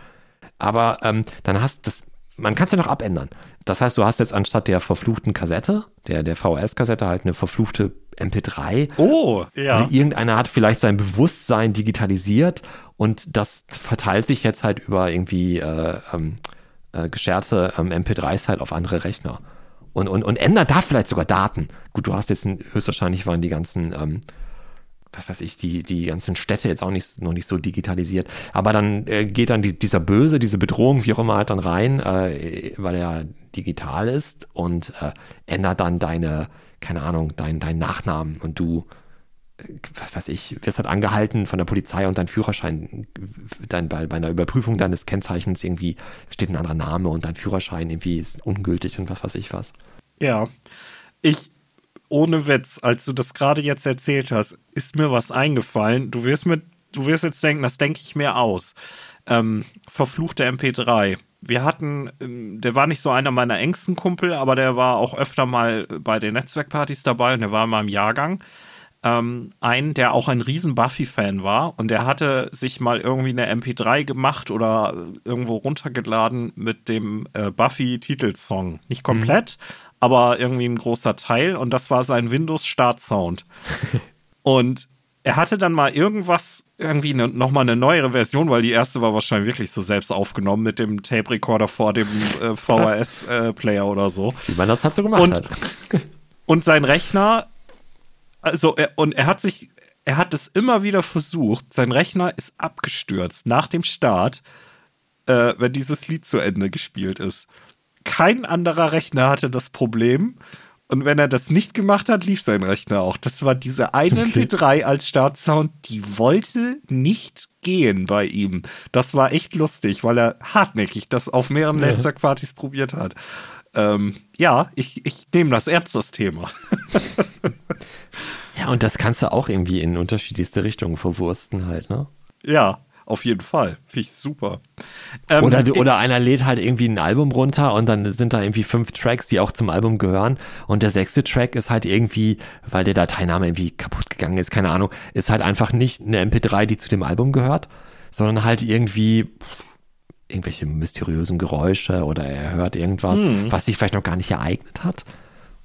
Aber ähm, dann hast das, man kann es ja noch abändern. Das heißt, du hast jetzt anstatt der verfluchten Kassette, der, der VHS-Kassette halt eine verfluchte MP3. Oh, ja. Und irgendeiner hat vielleicht sein Bewusstsein digitalisiert und das verteilt sich jetzt halt über irgendwie äh, ähm, äh, gescherte ähm, MP3s halt auf andere Rechner. Und, und, und ändert da vielleicht sogar Daten. Gut, du hast jetzt höchstwahrscheinlich waren die ganzen ähm, was weiß ich, die, die ganzen Städte jetzt auch nicht, noch nicht so digitalisiert. Aber dann äh, geht dann die, dieser Böse, diese Bedrohung, wie auch immer, halt dann rein, äh, weil er digital ist und äh, ändert dann deine, keine Ahnung, dein, dein Nachnamen und du, was weiß ich, wirst halt angehalten von der Polizei und dein Führerschein, dein, bei, bei einer Überprüfung deines Kennzeichens irgendwie steht ein anderer Name und dein Führerschein irgendwie ist ungültig und was weiß ich was. Ja. Ich, ohne Witz, als du das gerade jetzt erzählt hast, ist mir was eingefallen. Du wirst mir, du wirst jetzt denken, das denke ich mir aus. Ähm, verfluchte MP3. Wir hatten, ähm, der war nicht so einer meiner engsten Kumpel, aber der war auch öfter mal bei den Netzwerkpartys dabei und der war in meinem Jahrgang. Ähm, einen, der auch ein riesen Buffy-Fan war und der hatte sich mal irgendwie eine MP3 gemacht oder irgendwo runtergeladen mit dem äh, Buffy-Titelsong. Nicht komplett, mhm aber irgendwie ein großer Teil und das war sein Windows-Start-Sound. und er hatte dann mal irgendwas, irgendwie ne, nochmal eine neuere Version, weil die erste war wahrscheinlich wirklich so selbst aufgenommen mit dem Tape-Recorder vor dem äh, VHS-Player äh, oder so. Wie man das halt so gemacht und, hat. und sein Rechner, also, er, und er hat sich, er hat es immer wieder versucht, sein Rechner ist abgestürzt nach dem Start, äh, wenn dieses Lied zu Ende gespielt ist kein anderer Rechner hatte das Problem. Und wenn er das nicht gemacht hat, lief sein Rechner auch. Das war diese eine okay. MP3 als Startsound, die wollte nicht gehen bei ihm. Das war echt lustig, weil er hartnäckig das auf mehreren ja. Netzwerkpartys probiert hat. Ähm, ja, ich, ich nehme das ernst, das Thema. ja, und das kannst du auch irgendwie in unterschiedlichste Richtungen verwursten halt, ne? Ja, auf jeden Fall. Finde ich super. Ähm, oder, oder einer lädt halt irgendwie ein Album runter und dann sind da irgendwie fünf Tracks, die auch zum Album gehören. Und der sechste Track ist halt irgendwie, weil der Dateiname irgendwie kaputt gegangen ist, keine Ahnung, ist halt einfach nicht eine MP3, die zu dem Album gehört, sondern halt irgendwie irgendwelche mysteriösen Geräusche oder er hört irgendwas, was sich vielleicht noch gar nicht ereignet hat.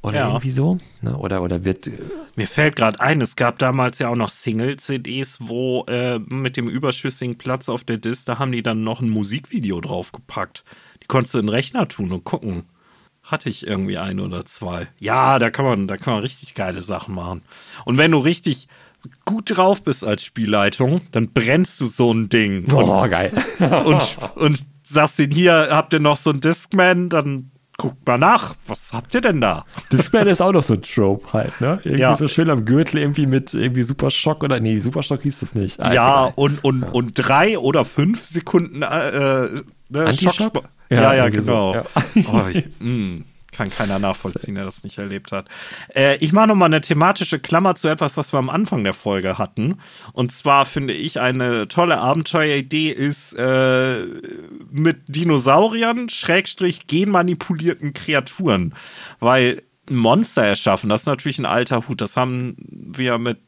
Oder Ja. irgendwie so. Ne? Oder, oder wird. äh, Mir fällt gerade ein, es gab damals ja auch noch Single-CDs, wo äh, mit dem überschüssigen Platz auf der Disc, da haben die dann noch ein Musikvideo draufgepackt. Die konntest du in den Rechner tun und gucken. Hatte ich irgendwie ein oder zwei. Ja, da kann man, da kann man richtig geile Sachen machen. Und wenn du richtig gut drauf bist als Spielleitung, dann brennst du so ein Ding. Oh, und, geil. und, und sagst ihnen, hier habt ihr noch so einen Discman, dann guckt mal nach, was habt ihr denn da? Discman ist auch noch so ein Trope halt, ne? Irgendwie Ja. so schön am Gürtel, irgendwie mit irgendwie Super Schock oder nee, Super Schock hieß das nicht. Ist ja, und, und, und drei oder fünf Sekunden äh, ne, Antischock? Ja, Ja, ja, irgendwie so, genau. ja. Oh, ich, mh, kann keiner nachvollziehen, der das nicht erlebt hat. Äh, ich mache nochmal eine thematische Klammer zu etwas, was wir am Anfang der Folge hatten. Und zwar finde ich, eine tolle Abenteueridee ist äh, mit Dinosauriern, Schrägstrich, genmanipulierten Kreaturen. Weil ein Monster erschaffen, das ist natürlich ein alter Hut. Das haben wir mit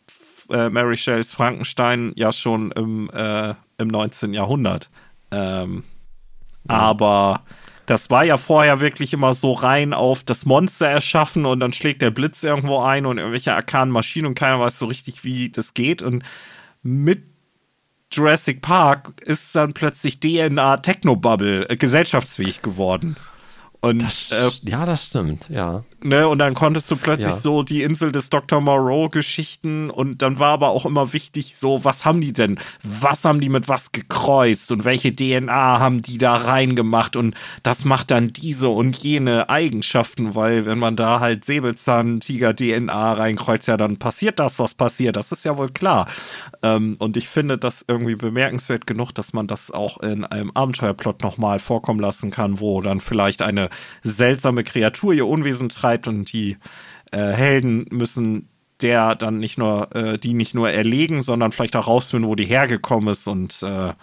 äh, Mary Shelleys Frankenstein ja schon im, äh, im 19. Jahrhundert. Ähm, aber das war ja vorher wirklich immer so rein auf das Monster erschaffen und dann schlägt der Blitz irgendwo ein und irgendwelche arkanen Maschinen und keiner weiß so richtig, wie das geht. Und mit Jurassic Park ist dann plötzlich DNA Technobubble äh, gesellschaftsfähig geworden. Und Das, äh, ja, das stimmt, ja. Ne, und dann konntest du plötzlich Ja. so die Insel des Dr. Moreau-Geschichten und dann war aber auch immer wichtig, so, was haben die denn? Was haben die mit was gekreuzt und welche DNA haben die da reingemacht und das macht dann diese und jene Eigenschaften, weil wenn man da halt Säbelzahn-Tiger-DNA reinkreuzt, ja, dann passiert das, was passiert. Das ist ja wohl klar. Ähm, und ich finde das irgendwie bemerkenswert genug, dass man das auch in einem Abenteuerplot nochmal vorkommen lassen kann, wo dann vielleicht eine seltsame Kreatur ihr Unwesen treibt und die äh, Helden müssen der dann nicht nur, äh, die nicht nur erlegen, sondern vielleicht auch rausfinden, wo die hergekommen ist und äh,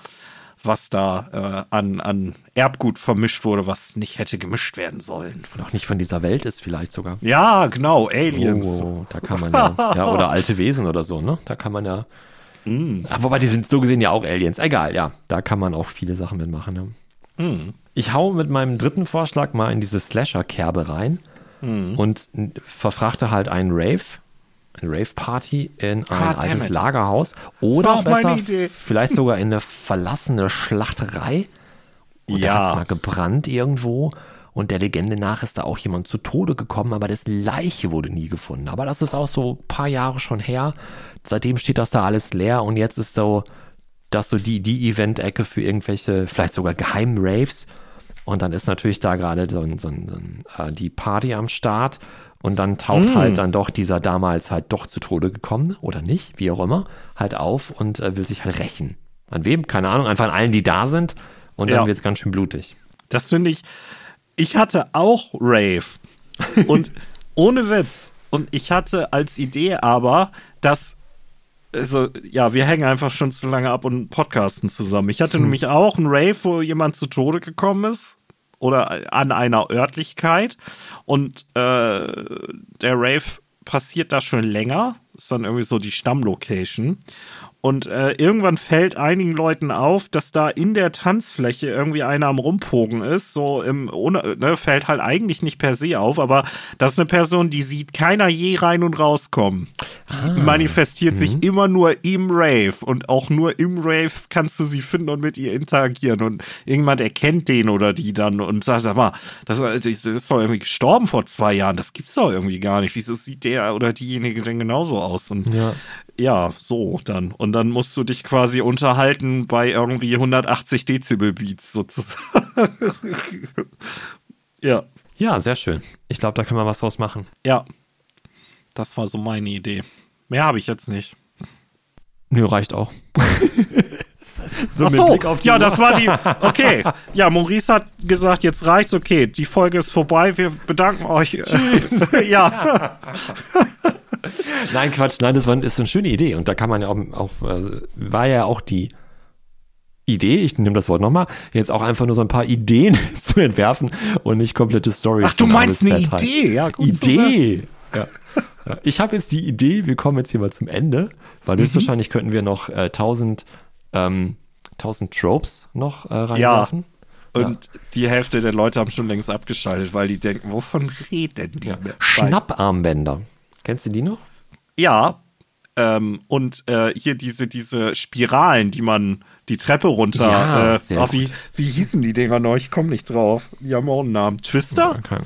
was da äh, an, an Erbgut vermischt wurde, was nicht hätte gemischt werden sollen. Und auch nicht von dieser Welt ist vielleicht sogar. Ja, genau, Aliens. Oh, da kann man ja, ja, oder alte Wesen oder so, ne? Da kann man ja. Mm. Wobei, die sind so gesehen ja auch Aliens. Egal, ja. Da kann man auch viele Sachen mitmachen. Ne? Mm. Ich hau mit meinem dritten Vorschlag mal in diese Slasher-Kerbe rein Mm. und verfrachte halt einen Rave, eine Rave-Party in ein Ah, altes. Lagerhaus oder besser vielleicht sogar in eine verlassene Schlachterei. Und da Ja. hat's mal gebrannt irgendwo. Und der Legende nach ist da auch jemand zu Tode gekommen, aber das Leiche wurde nie gefunden. Aber das ist auch so ein paar Jahre schon her. Seitdem steht das da alles leer und jetzt ist so, das so die, die Event-Ecke für irgendwelche, vielleicht sogar geheimen Raves. Und dann ist natürlich da gerade so, so, so, äh, die Party am Start. Und dann taucht halt dann doch dieser damals halt doch zu Tode gekommene oder nicht, wie auch immer, halt auf und äh, will sich halt rächen. An wem? Keine Ahnung, einfach an allen, die da sind. Und dann Ja. wird's ganz schön blutig. Das finde ich. Ich hatte auch Rave. Und ohne Witz. Und ich hatte als Idee aber, dass. Also, ja, wir hängen einfach schon zu lange ab und podcasten zusammen. Ich hatte nämlich auch einen Rave, wo jemand zu Tode gekommen ist. Oder an einer Örtlichkeit. Und äh, der Rave passiert da schon länger. Ist dann irgendwie so die Stammlocation. Und äh, irgendwann fällt einigen Leuten auf, dass da in der Tanzfläche irgendwie einer am Rumpogen ist. So im, ohne, ne, fällt halt eigentlich nicht per se auf, aber das ist eine Person, die sieht keiner je rein und rauskommen. Die manifestiert sich immer nur im Rave und auch nur im Rave kannst du sie finden und mit ihr interagieren. Und irgendjemand erkennt den oder die dann und sagt, sag mal, das, das ist doch irgendwie gestorben vor zwei Jahren. Das gibt's doch irgendwie gar nicht. Wieso sieht der oder diejenige denn genauso aus? Und Ja. Ja, so dann. Und dann musst du dich quasi unterhalten bei irgendwie 180 Dezibel Beats sozusagen. ja, Ja, sehr schön. Ich glaube, da können wir was draus machen. ja. Das war so meine Idee. Mehr habe ich jetzt nicht. Nö, reicht auch. so Ach so, Blick auf die ja, Uhr. das war die. Okay, ja, Maurice hat gesagt, jetzt reicht's. Okay, die Folge ist vorbei. Wir bedanken euch. ja, Nein, Quatsch, nein, das war, ist eine schöne Idee. Und da kann man ja auch, auch äh, war ja auch die Idee, ich nehme das Wort nochmal, jetzt auch einfach nur so ein paar Ideen zu entwerfen und nicht komplette Stories. Ach, du meinst eine Z halt. Idee? Ja, gut, Idee! Ja. Ja. Ich habe jetzt die Idee, wir kommen jetzt hier mal zum Ende, weil Mhm. höchstwahrscheinlich könnten wir noch äh, 1000, ähm, 1000 Tropes noch äh, reinwerfen. Und die Hälfte der Leute haben schon längst abgeschaltet, weil die denken, wovon reden die? Ja. Schnapparmbänder. Kennst du die noch? Ja. Ähm, und äh, hier diese, diese Spiralen, die man die Treppe runter. Ja, äh, oh, wie, wie hießen die Dinger noch? Ich komme nicht drauf. Die haben auch einen Namen. Twister? Ja,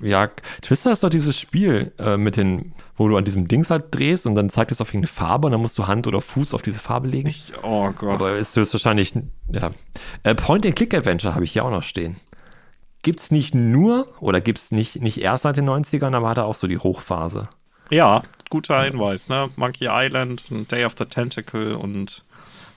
ja, Twister ist doch dieses Spiel äh, mit den, wo du an diesem Dings halt drehst und dann zeigt es auf irgendeine Farbe und dann musst du Hand oder Fuß auf diese Farbe legen. Ich, oh Gott. Aber ist höchstwahrscheinlich, ja. Äh, Point-and-Click-Adventure habe ich hier auch noch stehen. Gibt's nicht nur oder gibt's nicht, nicht erst seit den 90ern, aber hat er auch so die Hochphase. Ja, guter Hinweis, ne? Monkey Island, Day of the Tentacle und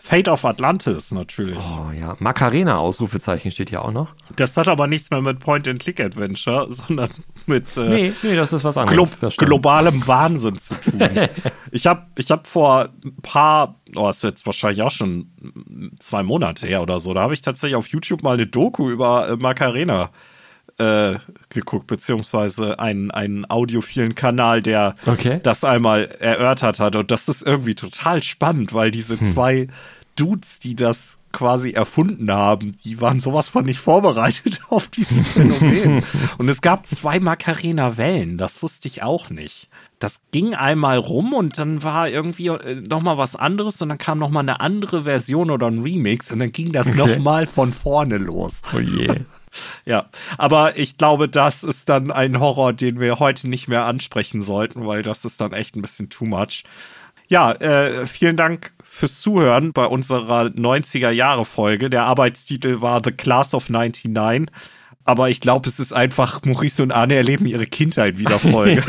Fate of Atlantis natürlich. Oh ja, Macarena Ausrufezeichen steht hier auch noch. Das hat aber nichts mehr mit Point-and-Click-Adventure, sondern mit äh, nee, nee, das ist was anderes. Glo globalem Wahnsinn zu tun. ich habe ich hab vor ein paar, oh, das ist jetzt wahrscheinlich auch schon zwei Monate her oder so, da habe ich tatsächlich auf YouTube mal eine Doku über äh, Macarena äh, geguckt, beziehungsweise einen, einen audiophilen Kanal, der okay. das einmal erörtert hat. Und das ist irgendwie total spannend, weil diese hm. zwei Dudes, die das quasi erfunden haben, die waren sowas von nicht vorbereitet auf dieses Phänomen. und es gab zwei Macarena-Wellen, das wusste ich auch nicht. Das ging einmal rum und dann war irgendwie äh, nochmal was anderes und dann kam nochmal eine andere Version oder ein Remix und dann ging das okay. nochmal von vorne los. Oh je. ja, aber ich glaube, das ist dann ein Horror, den wir heute nicht mehr ansprechen sollten, weil das ist dann echt ein bisschen too much. Ja, äh, vielen Dank fürs Zuhören bei unserer 90er Jahre Folge. Der Arbeitstitel war The Class of 99. Aber ich glaube, es ist einfach, Maurice und Arne erleben ihre Kindheit wieder Folge.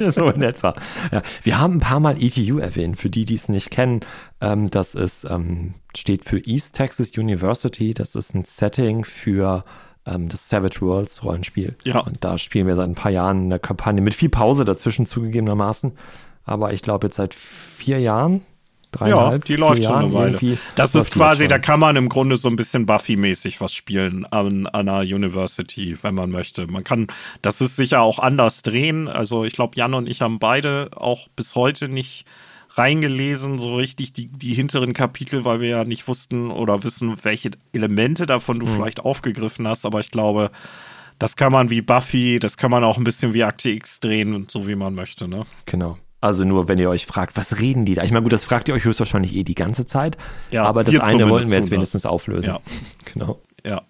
so in etwa. Ja. Wir haben ein paar Mal ETU erwähnt, für die, die es nicht kennen. Ähm, das ist, ähm, steht für East Texas University. Das ist ein Setting für ähm, das Savage Worlds Rollenspiel. Ja. Und da spielen wir seit ein paar Jahren eine Kampagne mit viel Pause dazwischen zugegebenermaßen. Aber ich glaube jetzt seit vier Jahren ja, die läuft schon eine Weile. Das ist quasi, da kann man im Grunde so ein bisschen Buffy-mäßig was spielen an, an einer University, wenn man möchte. Man kann, das ist sicher auch anders drehen. Also ich glaube, Jan und ich haben beide auch bis heute nicht reingelesen, so richtig die, die hinteren Kapitel, weil wir ja nicht wussten oder wissen, welche Elemente davon du mhm. vielleicht aufgegriffen hast. Aber ich glaube, das kann man wie Buffy, das kann man auch ein bisschen wie Akte X drehen, so wie man möchte, ne? Genau. Also nur, wenn ihr euch fragt, was reden die da? Ich meine, gut, das fragt ihr euch höchstwahrscheinlich eh die ganze Zeit. Ja, aber das eine wollten wir jetzt wenigstens das. auflösen. Ja. Genau. Ja,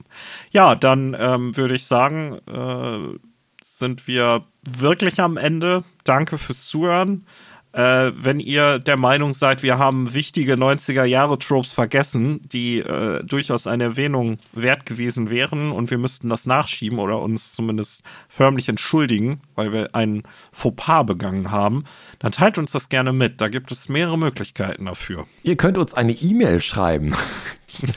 ja dann ähm, würde ich sagen, äh, sind wir wirklich am Ende. Danke fürs Zuhören. Äh, wenn ihr der Meinung seid, wir haben wichtige 90er-Jahre-Tropes vergessen, die äh, durchaus eine Erwähnung wert gewesen wären und wir müssten das nachschieben oder uns zumindest förmlich entschuldigen, weil wir ein Fauxpas begangen haben, dann teilt uns das gerne mit. Da gibt es mehrere Möglichkeiten dafür. Ihr könnt uns eine E-Mail schreiben.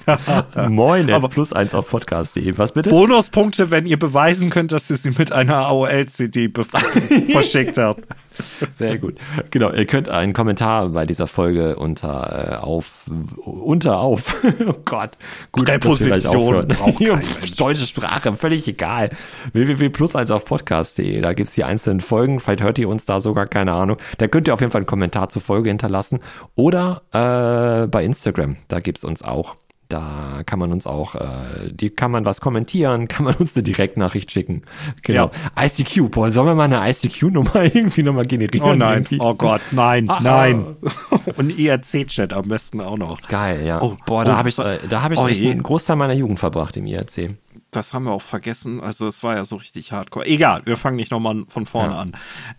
Moin, aber plus eins auf podcast.de. Was bitte? Bonuspunkte, wenn ihr beweisen könnt, dass ihr sie mit einer AOL-CD verschickt habt. Sehr gut. Genau, ihr könnt einen Kommentar bei dieser Folge unter äh, auf unter auf. oh Gott. Gut, Präposition Deutsche Sprache, völlig egal. www plus eins auf podcast.de. Da gibt es die einzelnen Folgen. Vielleicht hört ihr uns da sogar, keine Ahnung. Da könnt ihr auf jeden Fall einen Kommentar zur Folge hinterlassen. Oder äh, bei Instagram. Da gibt es uns auch. Da kann man uns auch, äh, die kann man was kommentieren, kann man uns eine Direktnachricht schicken. Genau. Ja. ICQ, boah, sollen wir mal eine ICQ-Nummer irgendwie nochmal generieren? Oh nein, irgendwie? oh Gott, nein, ah, nein. Ah. Und IRC-Chat am besten auch noch. Geil, ja. Oh, boah, da oh, habe ich, äh, da hab ich oh, einen Großteil meiner Jugend verbracht im IRC. Das haben wir auch vergessen. Also es war ja so richtig hardcore. Egal, wir fangen nicht nochmal von vorne ja. an.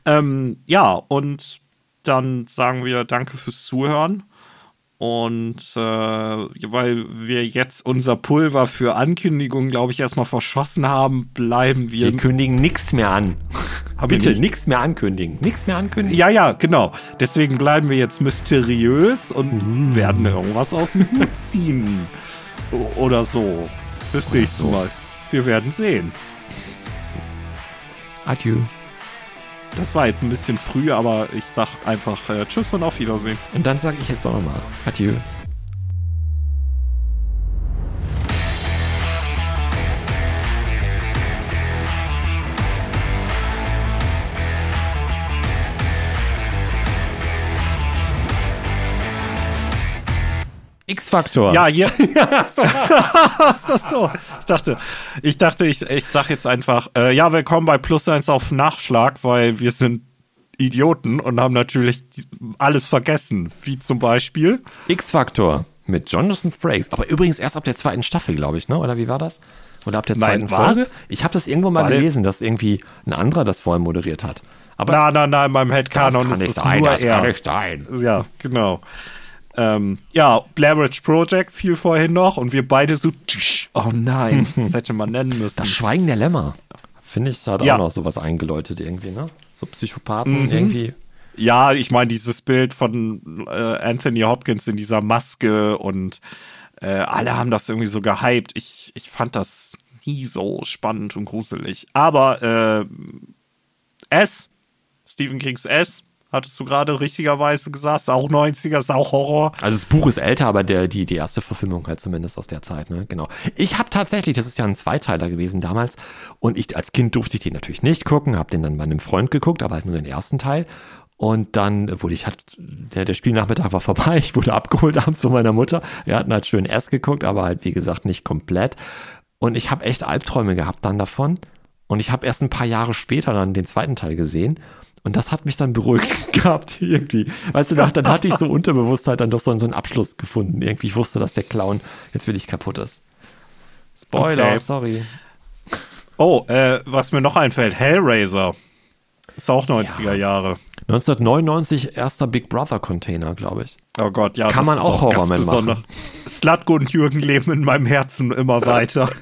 Ähm, ja, und dann sagen wir danke fürs Zuhören. Und äh, weil wir jetzt unser Pulver für Ankündigungen, glaube ich, erstmal verschossen haben, bleiben wir. Wir kündigen nichts mehr an. Bitte, nichts mehr ankündigen. Nichts mehr ankündigen. Ja, ja, genau. Deswegen bleiben wir jetzt mysteriös und mm. werden irgendwas aus dem Hut ziehen. Oder so. Bis nächstes so. Mal. Wir werden sehen. Adieu. Das war jetzt ein bisschen früh, aber ich sag einfach äh, Tschüss und auf Wiedersehen. Und dann sage ich jetzt noch mal Adieu. X-Faktor. Ja, hier. so. so, so. Ich dachte, ich dachte, ich, ich sag jetzt einfach, äh, ja, willkommen bei Plus eins auf Nachschlag, weil wir sind Idioten und haben natürlich alles vergessen. Wie zum Beispiel. X-Faktor mit Jonathan Frakes. Aber übrigens erst ab der zweiten Staffel, glaube ich, ne? Oder wie war das? Oder ab der Nein, zweiten was? Folge? Ich habe das irgendwo mal der- gelesen, dass irgendwie ein anderer das vorher moderiert hat. Aber Nein, nein, nein, beim Headcanon das ist es nur das er. kann nicht sein. Ja, genau. Ähm, ja, Blair Witch Project fiel vorhin noch und wir beide so, tsch, oh nein, das hätte man nennen müssen. Das Schweigen der Lämmer. Finde ich, hat Ja. auch noch sowas eingeläutet irgendwie, ne? So Psychopathen irgendwie. Ja, ich meine, dieses Bild von äh, Anthony Hopkins in dieser Maske und äh, alle haben das irgendwie so gehypt. Ich, ich fand das nie so spannend und gruselig. Aber äh, S, Stephen Kings S, hattest du gerade richtigerweise gesagt, auch 90er, ist auch Horror. Also das Buch ist älter, aber der, die, die erste Verfilmung halt zumindest aus der Zeit, ne? Genau. Ich habe tatsächlich, das ist ja ein Zweiteiler gewesen damals, und ich als Kind durfte ich den natürlich nicht gucken, habe den dann bei einem Freund geguckt, aber halt nur den ersten Teil. Und dann wurde ich halt, der, der Spielnachmittag war vorbei, ich wurde abgeholt abends von meiner Mutter. Wir hatten halt schön erst geguckt, aber halt wie gesagt nicht komplett. Und ich habe echt Albträume gehabt dann davon. Und ich habe erst ein paar Jahre später dann den zweiten Teil gesehen. Und das hat mich dann beruhigt gehabt, irgendwie. Weißt du, dann, dann hatte ich so Unterbewusstheit dann doch so, einen Abschluss gefunden. Irgendwie, ich wusste, dass der Clown jetzt wirklich kaputt ist. Spoiler, Okay. sorry. Oh, äh, was mir noch einfällt, Hellraiser. Ist auch 90er Jahre. 1999 erster Big Brother Container, glaube ich. Oh Gott, ja. Kann das man ist auch ganz Horrorman besonder- machen. Slutko und Jürgen leben in meinem Herzen immer weiter.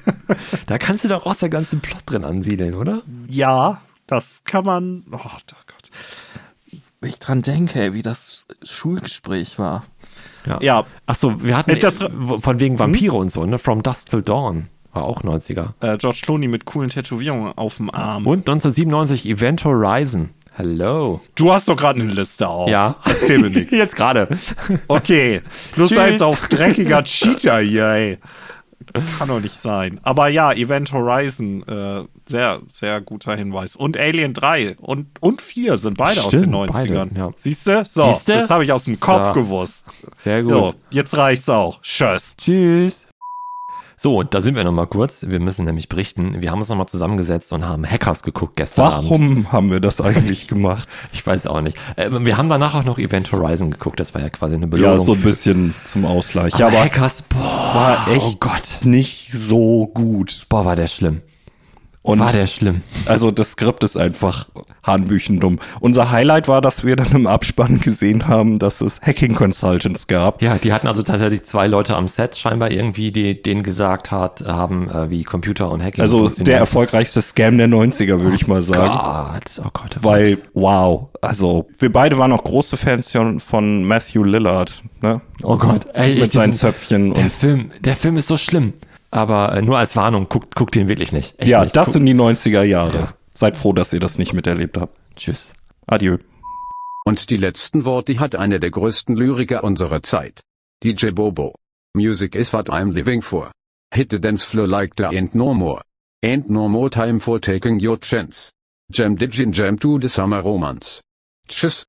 Da kannst du doch auch der ganze Plot drin ansiedeln, oder? ja, das kann man. Oh Gott. Wenn ich dran denke, wie das Schulgespräch war. Ja. Ach so, wir hatten Das- von wegen Vampire und so, ne? From Dusk Till Dawn war auch 90er. Äh, George Clooney mit coolen Tätowierungen auf dem Arm. Und 1997 Event Horizon. Hello. Du hast doch gerade eine Liste auf. Ja. Erzähl mir nichts. Jetzt gerade. Okay. Plus eins auf dreckiger Cheater hier, ey. Kann doch nicht sein. Aber ja, Event Horizon, äh, sehr, sehr guter Hinweis. Und Alien 3 und, und 4 sind beide Stimmt, aus den 90ern. beide, ja. Siehst du? So, Siehste? das habe ich aus dem Kopf So. gewusst. Sehr gut. So, jetzt reicht's auch. Tschüss. Tschüss. So, und da sind wir nochmal kurz. Wir müssen nämlich berichten. Wir haben uns nochmal zusammengesetzt und haben Hackers geguckt gestern Abend. Warum haben wir das eigentlich gemacht? Ich weiß auch nicht. Äh, wir haben danach auch noch Event Horizon geguckt. Das war ja quasi eine Belohnung. Ja, so ein bisschen zum Ausgleich. Aber Ja, aber Hackers, boah, war echt oh Gott. nicht so gut. Boah, war der schlimm. Und war der schlimm. also das Skript ist einfach hanebüchendumm. Unser Highlight war, dass wir dann im Abspann gesehen haben, dass es Hacking Consultants gab. Ja, die hatten also tatsächlich zwei Leute am Set scheinbar irgendwie, die denen gesagt hat, haben, äh, wie Computer und Hacking Also der erfolgreichste Scam der 90er, würde ich mal sagen. Gott, oh Gott, oh Weil, wow, also wir beide waren auch große Fans von- Matthew Lillard, ne? Oh Gott, ey, ich Mit seinen diesen- Zöpfchen Der Film, der Film ist so schlimm. Aber äh, nur als Warnung, guckt, guckt den wirklich nicht. Echt ja, nicht. das Guckt- sind die 90er Jahre. Ja. Seid froh, dass ihr das nicht miterlebt habt. Tschüss. Adieu. Und die letzten Worte hat einer der größten Lyriker unserer Zeit. DJ Bobo. Music is what I'm living for. Hit the dance floor like there ain't no more. Ain't no more time for taking your chance. Jam Digin Jam to the summer romance. Tschüss.